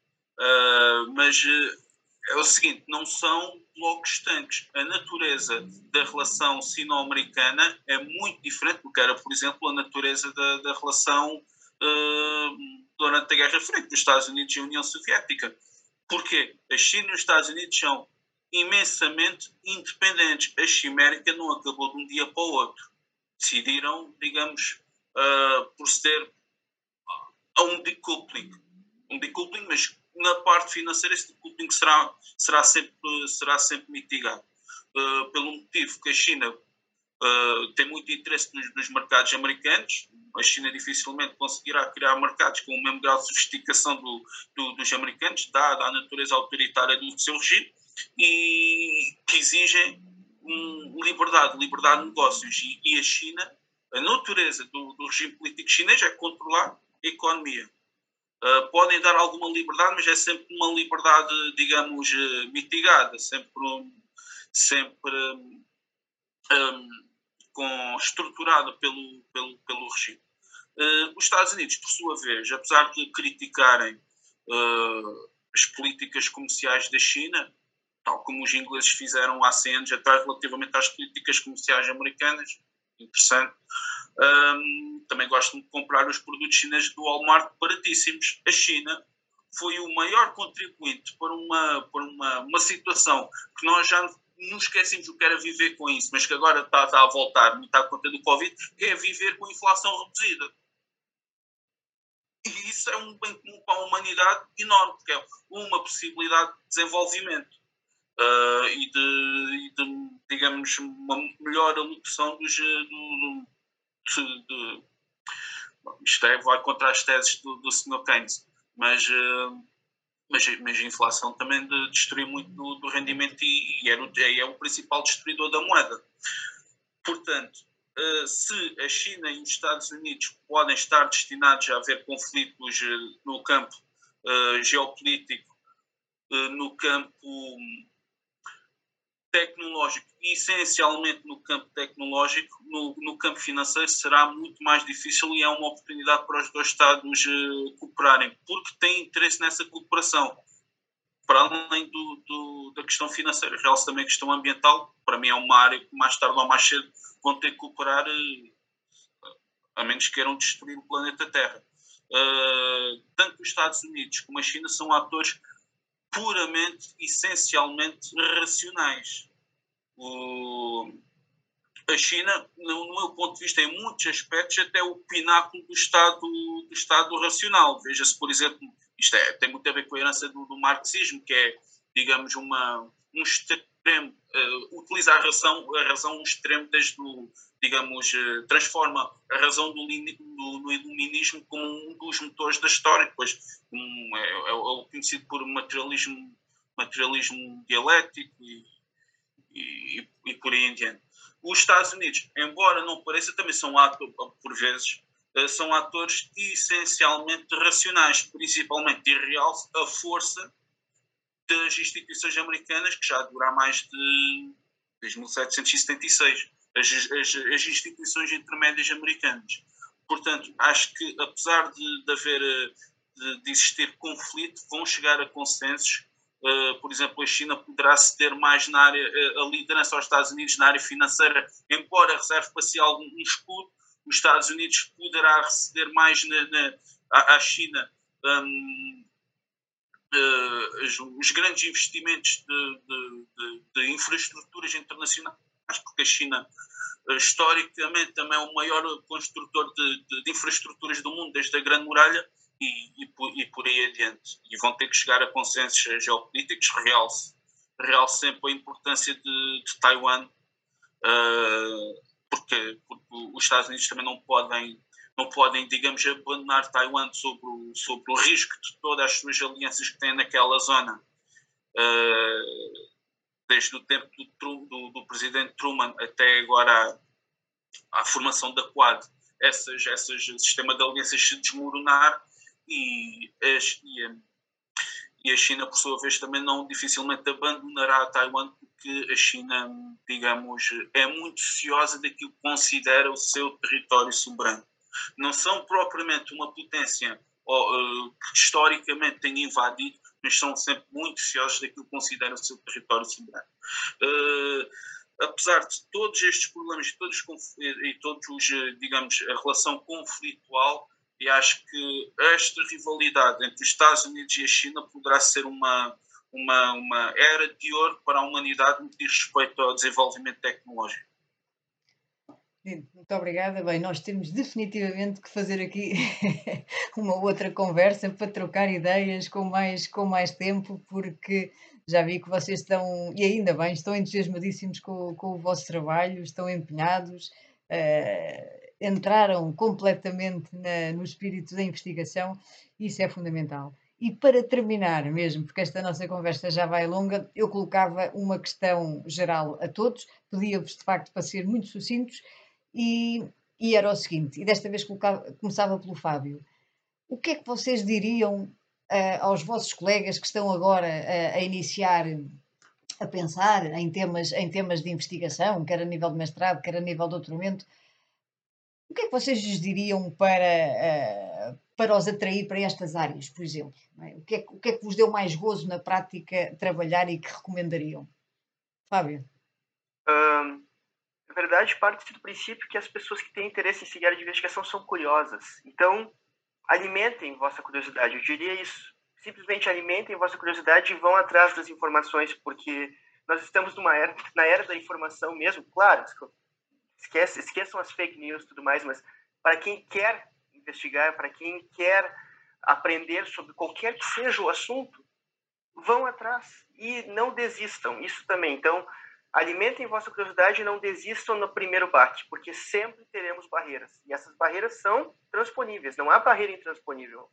S5: uh, mas uh, é o seguinte: não são blocos estanques. A natureza da relação sino-americana é muito diferente do que era, por exemplo, a natureza da, da relação uh, durante a Guerra Fria dos Estados Unidos e a União Soviética. Porquê? A China e os Estados Unidos são imensamente independentes. A Chimérica não acabou de um dia para o outro. Decidiram, digamos, uh, proceder a um decoupling. Um decoupling, mas na parte financeira esse decoupling será, será, sempre, será sempre mitigado. Uh, pelo motivo que a China uh, tem muito interesse nos, nos, mercados americanos, a China dificilmente conseguirá criar mercados com o mesmo grau de sofisticação do, do, dos americanos, dada a natureza autoritária do seu regime, e que exigem um, liberdade, liberdade de negócios. E, e, a China, a natureza do, do regime político chinês é controlar economia. Uh, podem dar alguma liberdade, mas é sempre uma liberdade, digamos, uh, mitigada, sempre, sempre um, um, com, estruturada pelo, pelo, pelo regime. Uh, os Estados Unidos, por sua vez, apesar de criticarem as políticas comerciais da China, tal como os ingleses fizeram há 100 anos atrás relativamente às políticas comerciais americanas, interessante, um, também gostam de comprar os produtos chineses do Walmart baratíssimos. A China foi o maior contribuinte para uma, para uma, uma situação que nós já nos esquecemos o que era viver com isso, mas que agora está, está a voltar muito à conta do Covid, que é viver com inflação reduzida. E isso é um bem comum para a humanidade enorme, porque é uma possibilidade de desenvolvimento uh, e, de, e, de, digamos, uma melhor alocução dos, do, de, de, isto é, vai contra as teses do, do Sr. Keynes, mas, uh, mas, mas, a inflação também de, destruiu muito do, do rendimento e, e era o, é o principal destruidor da moeda. Portanto, uh, se a China e os Estados Unidos podem estar destinados a haver conflitos uh, no campo geopolítico, no campo tecnológico, essencialmente no campo tecnológico, no, no, campo financeiro será muito mais difícil e é uma oportunidade para os dois Estados uh, cooperarem, porque têm interesse nessa cooperação. Para além do, do, da questão financeira, realça também a questão ambiental, para mim é uma área que mais tarde ou mais cedo vão ter que cooperar, uh, a menos que queiram destruir o planeta Terra. Uh, tanto os Estados Unidos como a China são atores puramente, essencialmente racionais. O, a China, no, meu ponto de vista, em muitos aspectos, até o pináculo do Estado, do estado racional. Veja-se, por exemplo, isto é, tem muito a ver com a herança do, do marxismo, que é, digamos, uma, um extremo, uh, utiliza a razão, a razão um extremo desde o, digamos, uh, transforma a razão do, do, do, iluminismo como um dos motores da história, depois um, é, é, é conhecido por materialismo, materialismo dialético e, e, e, por aí em diante. Os Estados Unidos, embora não pareça, também são atores, por vezes, uh, são atores essencialmente racionais, principalmente e realce a força das instituições americanas, que já dura mais de desde 1776, as, as, as instituições intermédias americanas. Portanto, acho que apesar de, de haver de, de, existir conflito, vão chegar a consensos. Uh, por exemplo, a China poderá ceder mais na área, uh, a liderança aos Estados Unidos na área financeira, embora reserve para si algum um escudo. Os Estados Unidos poderá ceder mais na, na à, à China um, uh, os grandes investimentos de, de, de, infraestruturas internacionais, porque a China historicamente também é o maior construtor de, de, de, infraestruturas do mundo, desde a Grande Muralha e, e, por, e, por, aí adiante. E vão ter que chegar a consensos geopolíticos. Realce, realce sempre a importância de, de Taiwan, uh, porque, porque os Estados Unidos também não podem não podem, digamos, abandonar Taiwan sobre o, sobre o risco de todas as suas alianças que têm naquela zona. Uh, desde o tempo do, do, do, presidente Truman até agora a, a formação da Quad, essas, essas sistema de alianças se desmoronar e, as, e, a, e a China, por sua vez, também não dificilmente abandonará Taiwan porque a China, digamos, é muito ciosa daquilo que considera o seu território soberano. Não são propriamente uma potência uh, que historicamente tem invadido, mas são sempre muito ciosos daquilo que consideram o seu território soberano. Uh, apesar de todos estes problemas e todos, e todos os, eh, digamos, a relação conflitual, e acho que esta rivalidade entre os Estados Unidos e a China poderá ser uma, uma, uma era de ouro para a humanidade no que diz respeito ao desenvolvimento tecnológico.
S1: Muito obrigada. Bem, nós temos definitivamente que fazer aqui uma outra conversa para trocar ideias com mais, com mais tempo, porque já vi que vocês estão, e ainda bem, estão entusiasmadíssimos com, com o vosso trabalho, estão empenhados, uh, entraram completamente na, no espírito da investigação, isso é fundamental. E para terminar mesmo, porque esta nossa conversa já vai longa, eu colocava uma questão geral a todos, pedia-vos de facto para ser muito sucintos e, e era o seguinte, e desta vez colocava, começava pelo Fábio. O que é que vocês diriam uh, aos vossos colegas que estão agora uh, a iniciar, a pensar em temas, em temas de investigação, quer a nível de mestrado, quer a nível de doutoramento? O que é que vocês lhes diriam para, uh, para os atrair para estas áreas, por exemplo? É? O, que é, o que é que vos deu mais gozo na prática trabalhar e que recomendariam? Fábio?
S2: Um, na verdade, parte do princípio que as pessoas que têm interesse em seguir a investigação são curiosas. Então, alimentem vossa curiosidade. Eu diria isso. Simplesmente alimentem vossa curiosidade e vão atrás das informações, porque nós estamos numa era, na era da informação mesmo. Claro, esquece, esqueçam as fake news e tudo mais, mas para quem quer investigar, para quem quer aprender sobre qualquer que seja o assunto, vão atrás e não desistam. Isso também. Então, Alimentem vossa curiosidade e não desistam no primeiro bate, porque sempre teremos barreiras. E essas barreiras são transponíveis, não há barreira intransponível.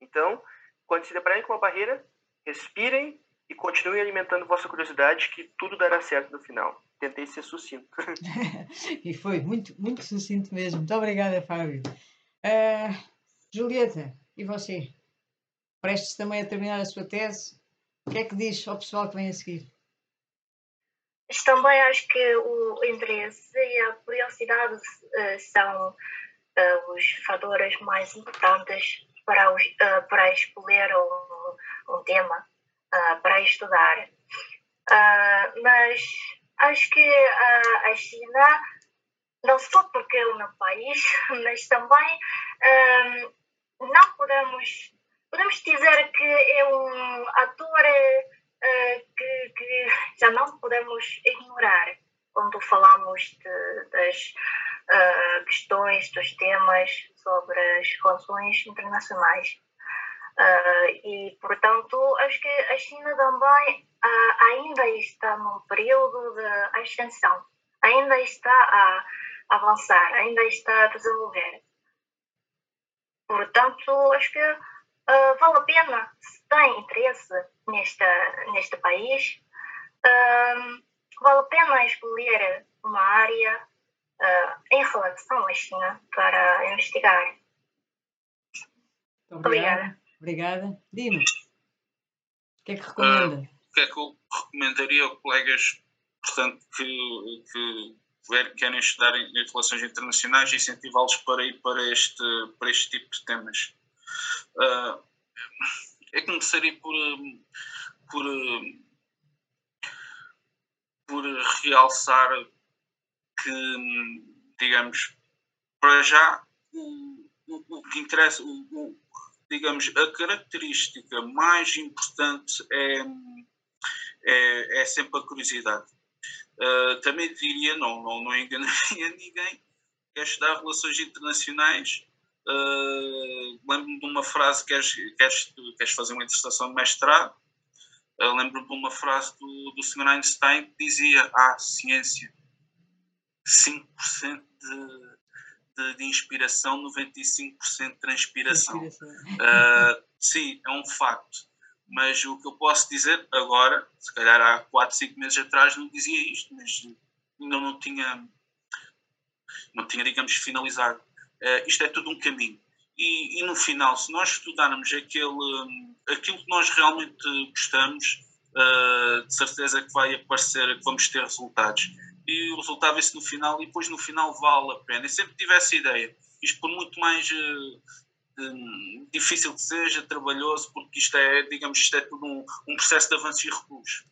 S2: Então, quando se depararem com uma barreira, respirem e continuem alimentando vossa curiosidade, que tudo dará certo no final. Tentei ser sucinto.
S1: e foi muito, muito sucinto mesmo. Muito obrigada, Fábio. Uh, Julieta, e você? Prestes também a terminar a sua tese? O que é que diz ao pessoal que vem a seguir?
S6: Mas também acho que o interesse e a curiosidade uh, são uh, os fatores mais importantes para, os, uh, para escolher um, um tema para estudar. mas acho que a China, não só porque é meu país, mas também não podemos, podemos dizer que é um ator uh, que, que, já não podemos ignorar quando falamos de, das uh, questões, dos temas sobre as relações internacionais. Uh, e, portanto, acho que a China também ainda está num período de ascensão, ainda está a avançar, ainda está a desenvolver. Portanto, acho que vale a pena, tem interesse nesta, neste país, uh, vale a pena escolher uma área uh, em relação à China para investigar.
S1: Obrigada. Obrigada. Dino, o que é que recomenda?
S5: o que é que eu recomendaria a colegas portanto, que, que querem estudar em, em relações internacionais e incentivá-los para ir para este, para este tipo de temas? Uh, eu começaria por, por, por realçar que, digamos, para já, o, o, o que interessa, o, o, digamos, a característica mais importante é, é, é sempre a curiosidade. Uh, também diria, não, não, não enganaria ninguém, que é estudar relações internacionais. Uh, Lembro-me de uma frase: queres, queres, queres fazer uma dissertação de mestrado? Uh, Lembro-me de uma frase do, do Sr. Einstein que dizia: Ah, ciência, 5% de, de, de, inspiração, 95% de transpiração. Uh, sim, é um facto. Mas o que eu posso dizer agora, se calhar há 4, 5 meses atrás não dizia isto, mas ainda não tinha, não tinha digamos, finalizado. Uh, isto é tudo um caminho. E, e, no final, se nós estudarmos aquele, um, aquilo que nós realmente gostamos, uh, de certeza que vai aparecer, que vamos ter resultados. E o resultado vê-se no final, e depois no final vale a pena. Eu sempre tive essa ideia. Isto por muito mais uh, difícil que seja, trabalhoso, porque isto é, digamos, isto é tudo um, um processo de avanço e recuos.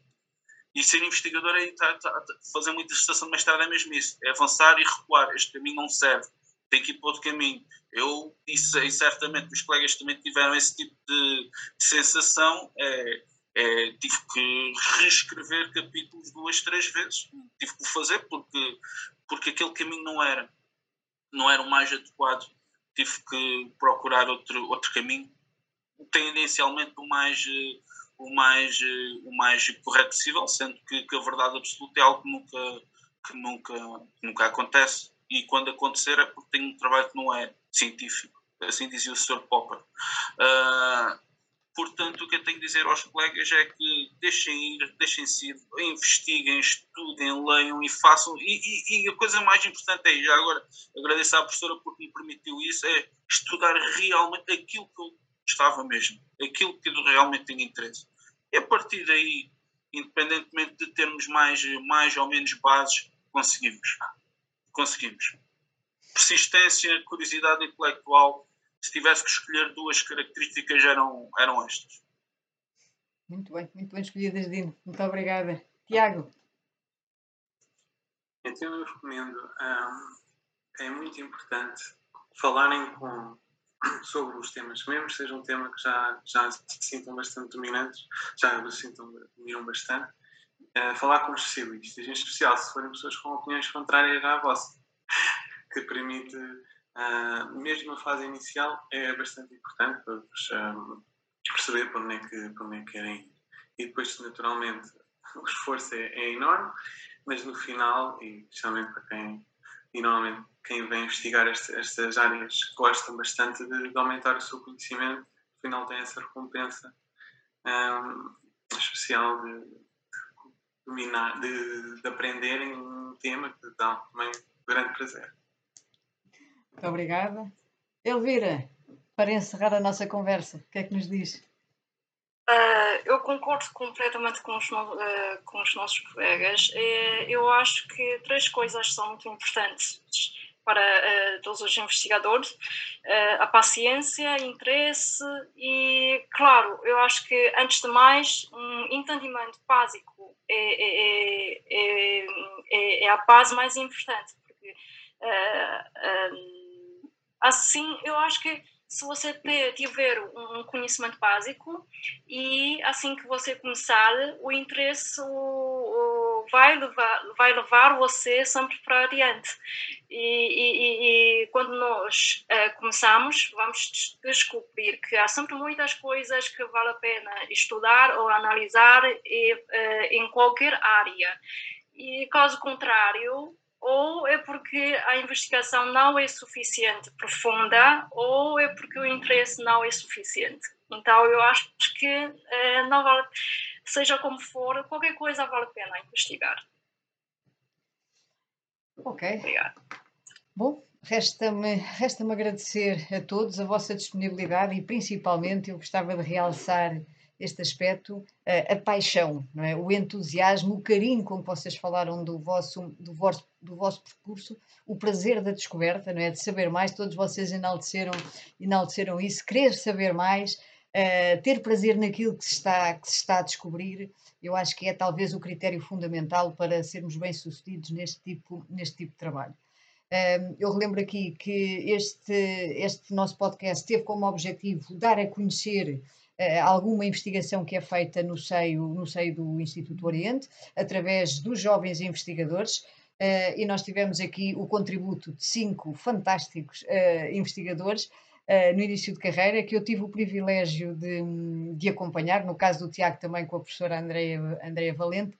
S5: E ser investigador é tá, tá, tá, fazer uma dissertação de mestrado é mesmo isso, é avançar e recuar. Este caminho não serve, tem que ir para outro caminho. Eu, e, certamente os colegas também tiveram esse tipo de, de sensação, é, é, tive que reescrever capítulos duas, três vezes. Tive que o fazer porque, porque aquele caminho não era, não era o mais adequado tive que procurar outro, outro caminho, tendencialmente o mais, o, mais, o mais correto possível, sendo que, que a verdade absoluta é algo que nunca, que nunca, nunca acontece. E quando acontecer é porque tem um trabalho que não é científico. Assim dizia o Sr. Popper. Uh, Portanto, o que eu tenho a dizer aos colegas é que deixem ir, deixem-se ir, investiguem, estudem, leiam e façam. E, e, e, a coisa mais importante é, já agora agradeço à professora porque me permitiu isso, é estudar realmente aquilo que eu gostava mesmo, aquilo que eu realmente tenho interesse. E a partir daí, independentemente de termos mais, mais ou menos bases, conseguimos. Conseguimos. Persistência, curiosidade intelectual se tivesse que escolher duas características, eram, eram estas.
S1: Muito bem, muito bem escolhidas, Dino. Muito obrigada. Tiago.
S4: Então eu recomendo, um, é muito importante falarem com, sobre os temas, mesmo que seja um tema que já, já se sintam bastante dominantes, já se sintam, dominam bastante, falar com os especialistas, em especial se forem pessoas com opiniões contrárias à vossa, que permite Uh, mesmo a fase inicial é bastante importante para vos, um, perceber para onde, é que, para onde é que querem ir. E depois, naturalmente, o esforço é, é, enorme, mas no final, e especialmente para quem, e normalmente quem vem investigar este, estas áreas gosta bastante de, de, aumentar o seu conhecimento, final tem essa recompensa um, especial de, de dominar, de, de aprenderem um tema que dá também grande prazer.
S1: Muito obrigada. Elvira, para encerrar a nossa conversa, o que é que nos diz?
S3: Uh, eu concordo completamente com os, uh, com os nossos colegas. Uh, eu acho que três coisas são muito importantes para todos os investigadores: a paciência, interesse e, claro, eu acho que, antes de mais, um entendimento básico é, é, é, é, é a base mais importante. Porque, Assim, eu acho que se você tiver um conhecimento básico e assim que você começar, o interesse o, vai, levar, vai levar você sempre para adiante. E, e, e quando nós uh, começamos, vamos descobrir que há sempre muitas coisas que vale a pena estudar ou analisar e, uh, em qualquer área. E caso contrário, ou é porque a investigação não é suficiente profunda, ou é porque o interesse não é suficiente. Então, eu acho que eh, não vale, seja como for, qualquer coisa vale a pena investigar.
S1: Ok.
S3: Obrigada.
S1: Bom, resta-me resta agradecer a todos a vossa disponibilidade e, principalmente, eu gostava de realçar este aspecto, a, a paixão, é? o entusiasmo, o carinho com que vocês falaram do vosso, do, vosso, do vosso percurso, o prazer da descoberta, não é? de saber mais, todos vocês enalteceram, enalteceram isso, querer saber mais, uh, ter prazer naquilo que se, está, que se está a descobrir, eu acho que é talvez o critério fundamental para sermos bem-sucedidos neste tipo, neste tipo de trabalho. Eu relembro aqui que este, este nosso podcast teve como objetivo dar a conhecer alguma investigação que é feita no seio, no seio do Instituto Oriente, através dos jovens investigadores, uh, e nós tivemos aqui o contributo de cinco fantásticos uh, investigadores uh, no início de carreira, que eu tive o privilégio de, de, acompanhar, no caso do Tiago também com a professora Andreia, Andreia Valente,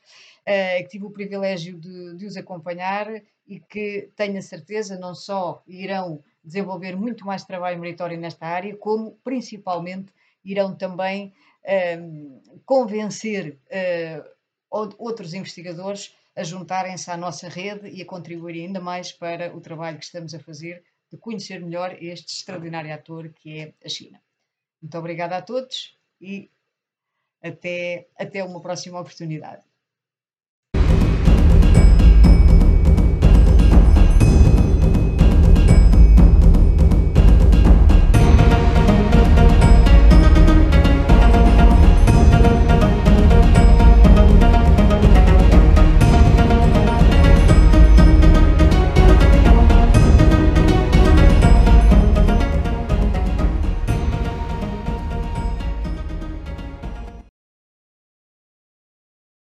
S1: que tive o privilégio de, de os acompanhar e que tenho a certeza não só irão desenvolver muito mais trabalho meritório nesta área, como principalmente irão também um, convencer uh, outros investigadores a juntarem-se à nossa rede e a contribuir ainda mais para o trabalho que estamos a fazer de conhecer melhor este extraordinário ator que é a China. Muito obrigada a todos e até, até uma próxima oportunidade.